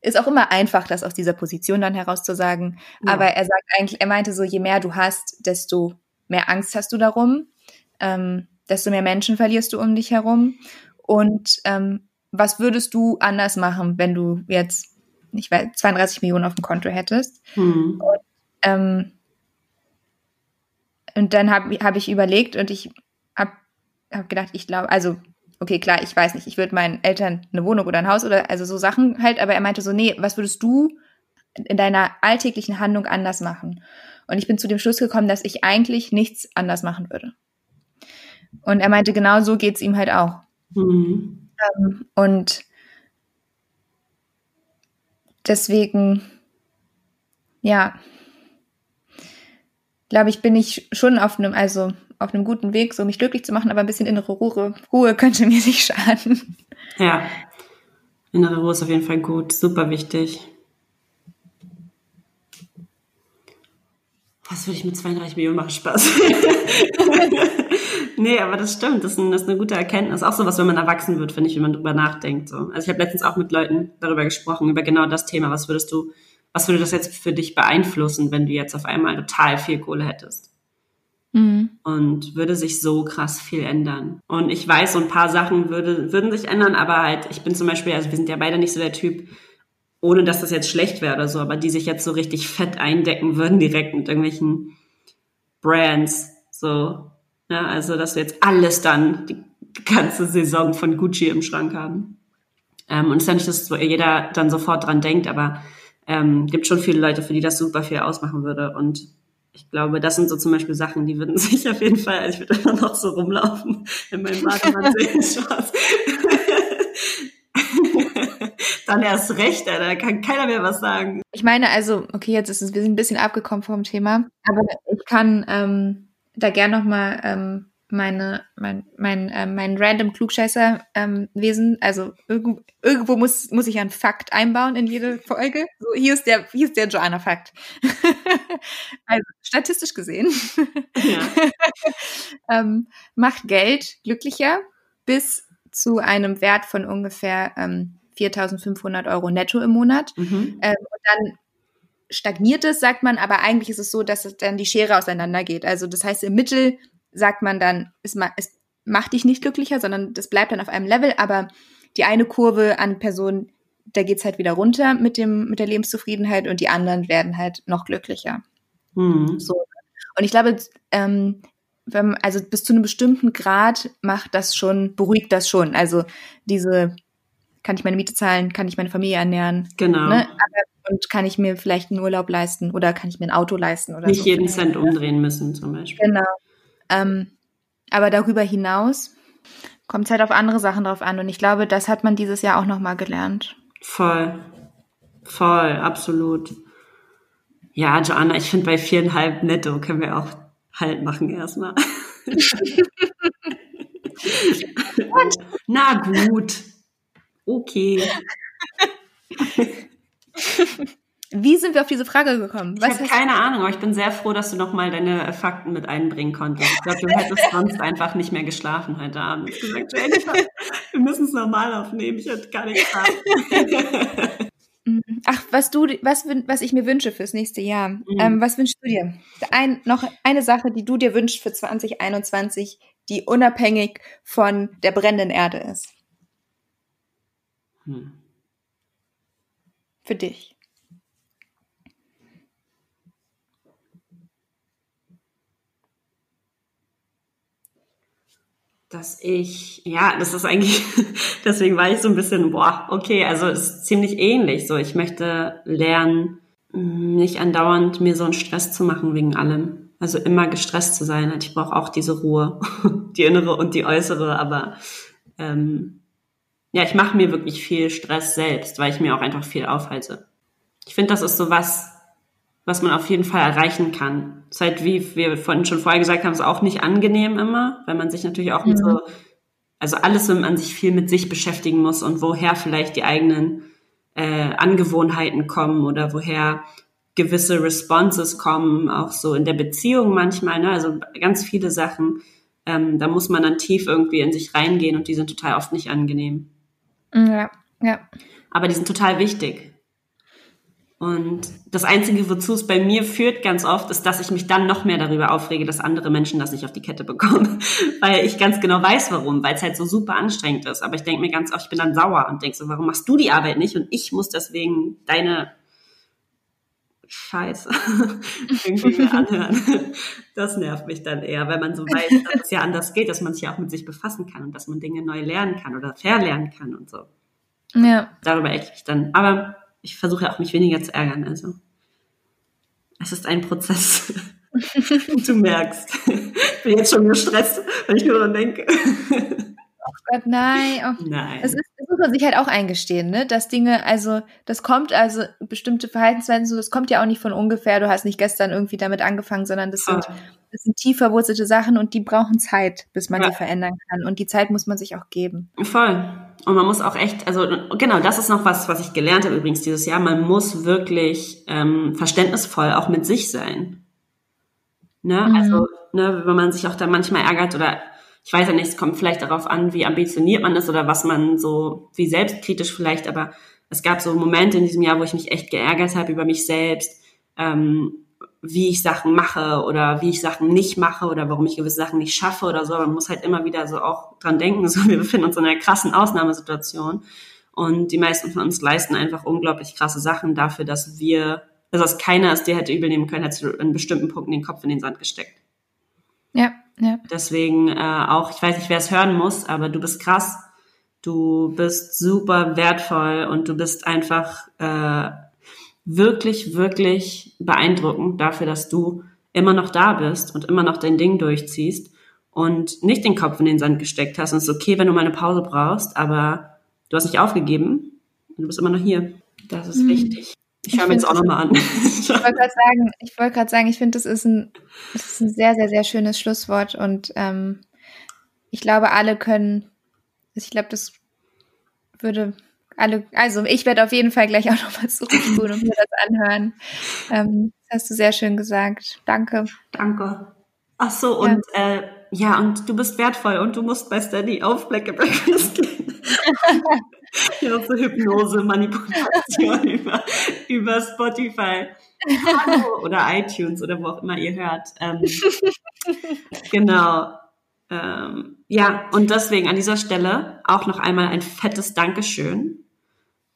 Speaker 2: ist auch immer einfach, das aus dieser Position dann herauszusagen. Ja. Aber er sagt eigentlich, er meinte so, je mehr du hast, desto mehr Angst hast du darum ähm, desto mehr Menschen verlierst du um dich herum. Und ähm, was würdest du anders machen, wenn du jetzt, ich weiß, 32 Millionen auf dem Konto hättest? Hm. Und, ähm, und dann habe hab ich überlegt und ich habe hab gedacht, ich glaube, also okay, klar, ich weiß nicht, ich würde meinen Eltern eine Wohnung oder ein Haus oder also so Sachen halt, aber er meinte so, nee, was würdest du in deiner alltäglichen Handlung anders machen? Und ich bin zu dem Schluss gekommen, dass ich eigentlich nichts anders machen würde. Und er meinte, genau so geht es ihm halt auch. Mhm. Ähm, und deswegen, ja, glaube ich, bin ich schon auf einem, also auf einem guten Weg, so mich glücklich zu machen, aber ein bisschen innere Ruhe, Ruhe könnte mir nicht schaden.
Speaker 1: Ja, innere Ruhe ist auf jeden Fall gut, super wichtig. Was würde ich mit 32 Millionen machen? Spaß. nee, aber das stimmt. Das ist, ein, das ist, eine gute Erkenntnis. Auch so was, wenn man erwachsen wird, finde ich, wenn man drüber nachdenkt. So. Also ich habe letztens auch mit Leuten darüber gesprochen, über genau das Thema. Was würdest du, was würde das jetzt für dich beeinflussen, wenn du jetzt auf einmal total viel Kohle hättest? Mhm. Und würde sich so krass viel ändern. Und ich weiß, so ein paar Sachen würde, würden sich ändern, aber halt, ich bin zum Beispiel, also wir sind ja beide nicht so der Typ, ohne dass das jetzt schlecht wäre oder so, aber die sich jetzt so richtig fett eindecken würden direkt mit irgendwelchen Brands, so. Ja, also, dass wir jetzt alles dann, die ganze Saison von Gucci im Schrank haben. Ähm, und es ist ja nicht, dass jeder dann sofort dran denkt, aber ähm, gibt schon viele Leute, für die das super viel ausmachen würde. Und ich glaube, das sind so zum Beispiel Sachen, die würden sich auf jeden Fall, also ich würde immer noch so rumlaufen in meinem Bademantel Spaß. Dann erst recht, da kann keiner mehr was sagen.
Speaker 2: Ich meine, also, okay, jetzt ist es, wir sind ein bisschen abgekommen vom Thema, aber ich kann ähm, da gern nochmal ähm, meine, mein, mein, äh, mein random Klugscheißer ähm, Wesen. Also irgendwo, irgendwo muss, muss ich einen Fakt einbauen in jede Folge. So, hier ist der, hier ist der Joanna-Fakt. also statistisch gesehen ja. ähm, macht Geld glücklicher bis zu einem Wert von ungefähr ähm, 4.500 Euro netto im Monat. Mhm. Ähm, und dann stagniert es, sagt man, aber eigentlich ist es so, dass es dann die Schere auseinandergeht. Also das heißt, im Mittel sagt man dann, es, es macht dich nicht glücklicher, sondern das bleibt dann auf einem Level, aber die eine Kurve an Personen, da geht's halt wieder runter mit dem, mit der Lebenszufriedenheit und die anderen werden halt noch glücklicher. Mhm. So. Und ich glaube, ähm, wenn, also bis zu einem bestimmten Grad macht das schon, beruhigt das schon. Also diese, kann ich meine Miete zahlen, kann ich meine Familie ernähren.
Speaker 1: Genau. Ne?
Speaker 2: Aber, und kann ich mir vielleicht einen Urlaub leisten oder kann ich mir ein Auto leisten oder
Speaker 1: Nicht so. jeden Cent umdrehen müssen zum Beispiel.
Speaker 2: Genau. Ähm, aber darüber hinaus kommt es halt auf andere Sachen drauf an. Und ich glaube, das hat man dieses Jahr auch nochmal gelernt.
Speaker 1: Voll. Voll, absolut. Ja, Joanna, ich finde bei viereinhalb netto können wir auch Halt machen erstmal. Na gut. Okay.
Speaker 2: Wie sind wir auf diese Frage gekommen?
Speaker 1: Ich habe keine Ahnung, aber ich bin sehr froh, dass du nochmal deine Fakten mit einbringen konntest. Ich glaube, du hättest sonst einfach nicht mehr geschlafen heute Abend. Ich gesagt, Jennifer, wir müssen es normal aufnehmen. Ich hätte gar nicht geschlafen.
Speaker 2: Ach, was du, was, was ich mir wünsche fürs nächste Jahr. Mhm. Ähm, was wünschst du dir? Ein, noch eine Sache, die du dir wünschst für 2021, die unabhängig von der brennenden Erde ist. Hm. Für dich.
Speaker 1: dass ich, ja, das ist eigentlich, deswegen war ich so ein bisschen, boah, okay, also es ist ziemlich ähnlich. So, ich möchte lernen, nicht andauernd mir so einen Stress zu machen wegen allem. Also immer gestresst zu sein. Ich brauche auch diese Ruhe, die innere und die äußere, aber ähm, ja, ich mache mir wirklich viel Stress selbst, weil ich mir auch einfach viel aufhalte. Ich finde, das ist so was, was man auf jeden Fall erreichen kann. Es ist halt, wie wir vorhin schon vorher gesagt haben, ist auch nicht angenehm immer, weil man sich natürlich auch mhm. mit so, also alles, wenn man sich viel mit sich beschäftigen muss und woher vielleicht die eigenen äh, Angewohnheiten kommen oder woher gewisse Responses kommen, auch so in der Beziehung manchmal, ne? also ganz viele Sachen, ähm, da muss man dann tief irgendwie in sich reingehen und die sind total oft nicht angenehm.
Speaker 2: Ja, ja.
Speaker 1: Aber die sind total wichtig. Und das Einzige, wozu es bei mir führt ganz oft, ist, dass ich mich dann noch mehr darüber aufrege, dass andere Menschen das nicht auf die Kette bekommen. Weil ich ganz genau weiß, warum, weil es halt so super anstrengend ist. Aber ich denke mir ganz oft, ich bin dann sauer und denke so, warum machst du die Arbeit nicht und ich muss deswegen deine Scheiße irgendwie mehr anhören. Das nervt mich dann eher, weil man so weiß, dass es ja anders geht, dass man sich ja auch mit sich befassen kann und dass man Dinge neu lernen kann oder verlernen kann und so.
Speaker 2: Ja.
Speaker 1: Darüber ärgere ich dann. Aber ich versuche auch mich weniger zu ärgern. Also es ist ein Prozess. du merkst. Ich bin jetzt schon gestresst, wenn ich nur daran denke.
Speaker 2: Oh Gott, nein. Oh. Nein. Es ist muss man sich halt auch eingestehen, ne? Dass Dinge, also das kommt, also bestimmte Verhaltensweisen, so das kommt ja auch nicht von ungefähr. Du hast nicht gestern irgendwie damit angefangen, sondern das sind, das sind tief verwurzelte Sachen und die brauchen Zeit, bis man ja. die verändern kann. Und die Zeit muss man sich auch geben.
Speaker 1: Voll. Und man muss auch echt, also genau, das ist noch was, was ich gelernt habe übrigens dieses Jahr. Man muss wirklich ähm, verständnisvoll auch mit sich sein. Ne? Mhm. Also, ne, wenn man sich auch da manchmal ärgert oder ich weiß ja nicht, es kommt vielleicht darauf an, wie ambitioniert man ist oder was man so, wie selbstkritisch vielleicht, aber es gab so Momente in diesem Jahr, wo ich mich echt geärgert habe über mich selbst, ähm, wie ich Sachen mache oder wie ich Sachen nicht mache oder warum ich gewisse Sachen nicht schaffe oder so. Man muss halt immer wieder so auch dran denken, so wir befinden uns in einer krassen Ausnahmesituation und die meisten von uns leisten einfach unglaublich krasse Sachen dafür, dass wir, also dass keiner es dir hätte übel nehmen können, hätte in bestimmten Punkten den Kopf in den Sand gesteckt.
Speaker 2: Ja, ja.
Speaker 1: Deswegen äh, auch, ich weiß nicht, wer es hören muss, aber du bist krass, du bist super wertvoll und du bist einfach äh, wirklich, wirklich beeindruckend dafür, dass du immer noch da bist und immer noch dein Ding durchziehst und nicht den Kopf in den Sand gesteckt hast. Und es ist okay, wenn du mal eine Pause brauchst, aber du hast nicht aufgegeben und du bist immer noch hier. Das ist mhm. wichtig. Ich höre mir jetzt auch nochmal an.
Speaker 2: ich wollte gerade sagen, ich sagen, ich finde, das ist ein, das ist ein sehr, sehr, sehr schönes Schlusswort und ähm, ich glaube, alle können, ich glaube, das würde alle, also ich werde auf jeden Fall gleich auch nochmal zurückspulen und mir das anhören. Ähm, das hast du sehr schön gesagt. Danke.
Speaker 1: Danke. Ach so, und ja. Äh, ja, und du bist wertvoll und du musst bei Steady auf Black Breakfast gehen. ja, so Hypnose, Manipulation über, über Spotify. oder iTunes oder wo auch immer ihr hört. Ähm, genau. Ähm, ja, und deswegen an dieser Stelle auch noch einmal ein fettes Dankeschön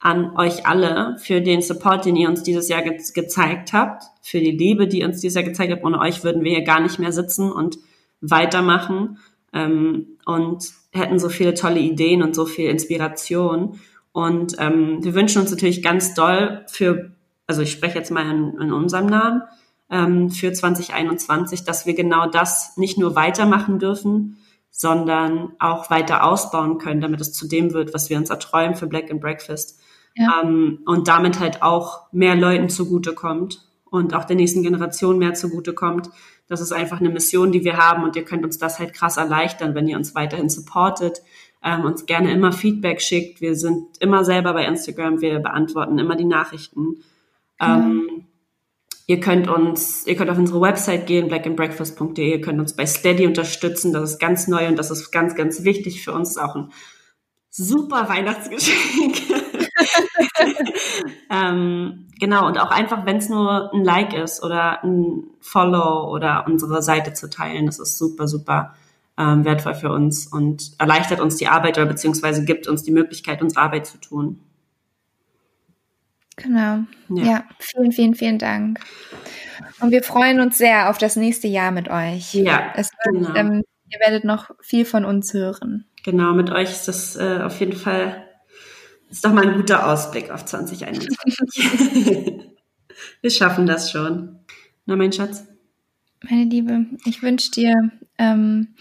Speaker 1: an euch alle für den Support, den ihr uns dieses Jahr ge gezeigt habt, für die Liebe, die ihr uns dieses Jahr gezeigt habt. Ohne euch würden wir hier gar nicht mehr sitzen und weitermachen ähm, und hätten so viele tolle Ideen und so viel Inspiration. Und ähm, wir wünschen uns natürlich ganz doll für, also ich spreche jetzt mal in, in unserem Namen, ähm, für 2021, dass wir genau das nicht nur weitermachen dürfen, sondern auch weiter ausbauen können, damit es zu dem wird, was wir uns erträumen für Black and Breakfast. Ja. Ähm, und damit halt auch mehr Leuten zugutekommt und auch der nächsten Generation mehr zugutekommt. Das ist einfach eine Mission, die wir haben und ihr könnt uns das halt krass erleichtern, wenn ihr uns weiterhin supportet, ähm, uns gerne immer Feedback schickt. Wir sind immer selber bei Instagram, wir beantworten immer die Nachrichten. Mhm. Ihr könnt uns, ihr könnt auf unsere Website gehen, blackandbreakfast.de, ihr könnt uns bei Steady unterstützen, das ist ganz neu und das ist ganz, ganz wichtig für uns, auch ein super Weihnachtsgeschenk. ähm, genau, und auch einfach, wenn es nur ein Like ist oder ein Follow oder unsere Seite zu teilen, das ist super, super ähm, wertvoll für uns und erleichtert uns die Arbeit oder beziehungsweise gibt uns die Möglichkeit, unsere Arbeit zu tun.
Speaker 2: Genau. Ja. ja. vielen, vielen, vielen Dank. Und wir freuen uns sehr auf das nächste Jahr mit euch.
Speaker 1: Ja,
Speaker 2: es wird, genau. ähm, ihr werdet noch viel von uns hören.
Speaker 1: Genau, mit euch ist das äh, auf jeden Fall ist doch mal ein guter Ausblick auf 2021. wir schaffen das schon. Na, mein Schatz.
Speaker 2: Meine Liebe, ich wünsche dir, ähm,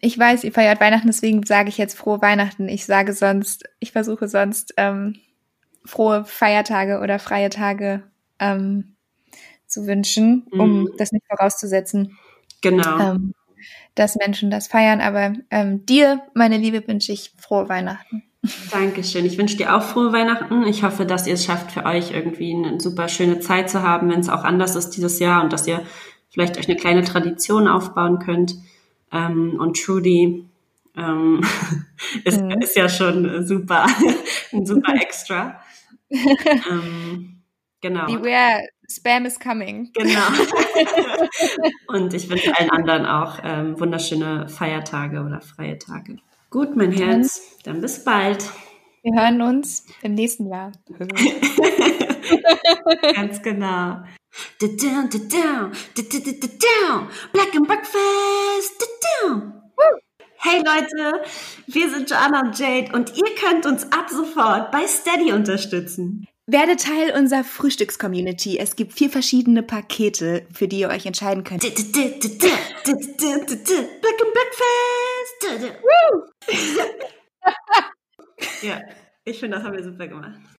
Speaker 2: ich weiß, ihr feiert Weihnachten, deswegen sage ich jetzt frohe Weihnachten. Ich sage sonst, ich versuche sonst ähm, frohe Feiertage oder freie Tage ähm, zu wünschen, um mhm. das nicht vorauszusetzen.
Speaker 1: Genau.
Speaker 2: Ähm, dass Menschen das feiern. Aber ähm, dir, meine Liebe, wünsche ich frohe Weihnachten.
Speaker 1: Dankeschön. Ich wünsche dir auch frohe Weihnachten. Ich hoffe, dass ihr es schafft, für euch irgendwie eine super schöne Zeit zu haben, wenn es auch anders ist dieses Jahr und dass ihr vielleicht euch eine kleine Tradition aufbauen könnt. Ähm, und Trudy ähm, ist, mhm. ist ja schon super, ein super Extra ähm, genau.
Speaker 2: Beware, Spam is coming.
Speaker 1: Genau. Und ich wünsche allen anderen auch ähm, wunderschöne Feiertage oder freie Tage. Gut, mein Herz, dann bis bald.
Speaker 2: Wir hören uns im nächsten Jahr.
Speaker 1: Ganz genau. Black and Breakfast. Hey Leute, wir sind Joanna und Jade und ihr könnt uns ab sofort bei Steady unterstützen.
Speaker 2: Werde Teil unserer Frühstücks-Community. Es gibt vier verschiedene Pakete, für die ihr euch entscheiden könnt. Black
Speaker 1: and Breakfast! Ja, ich finde, das haben wir super gemacht.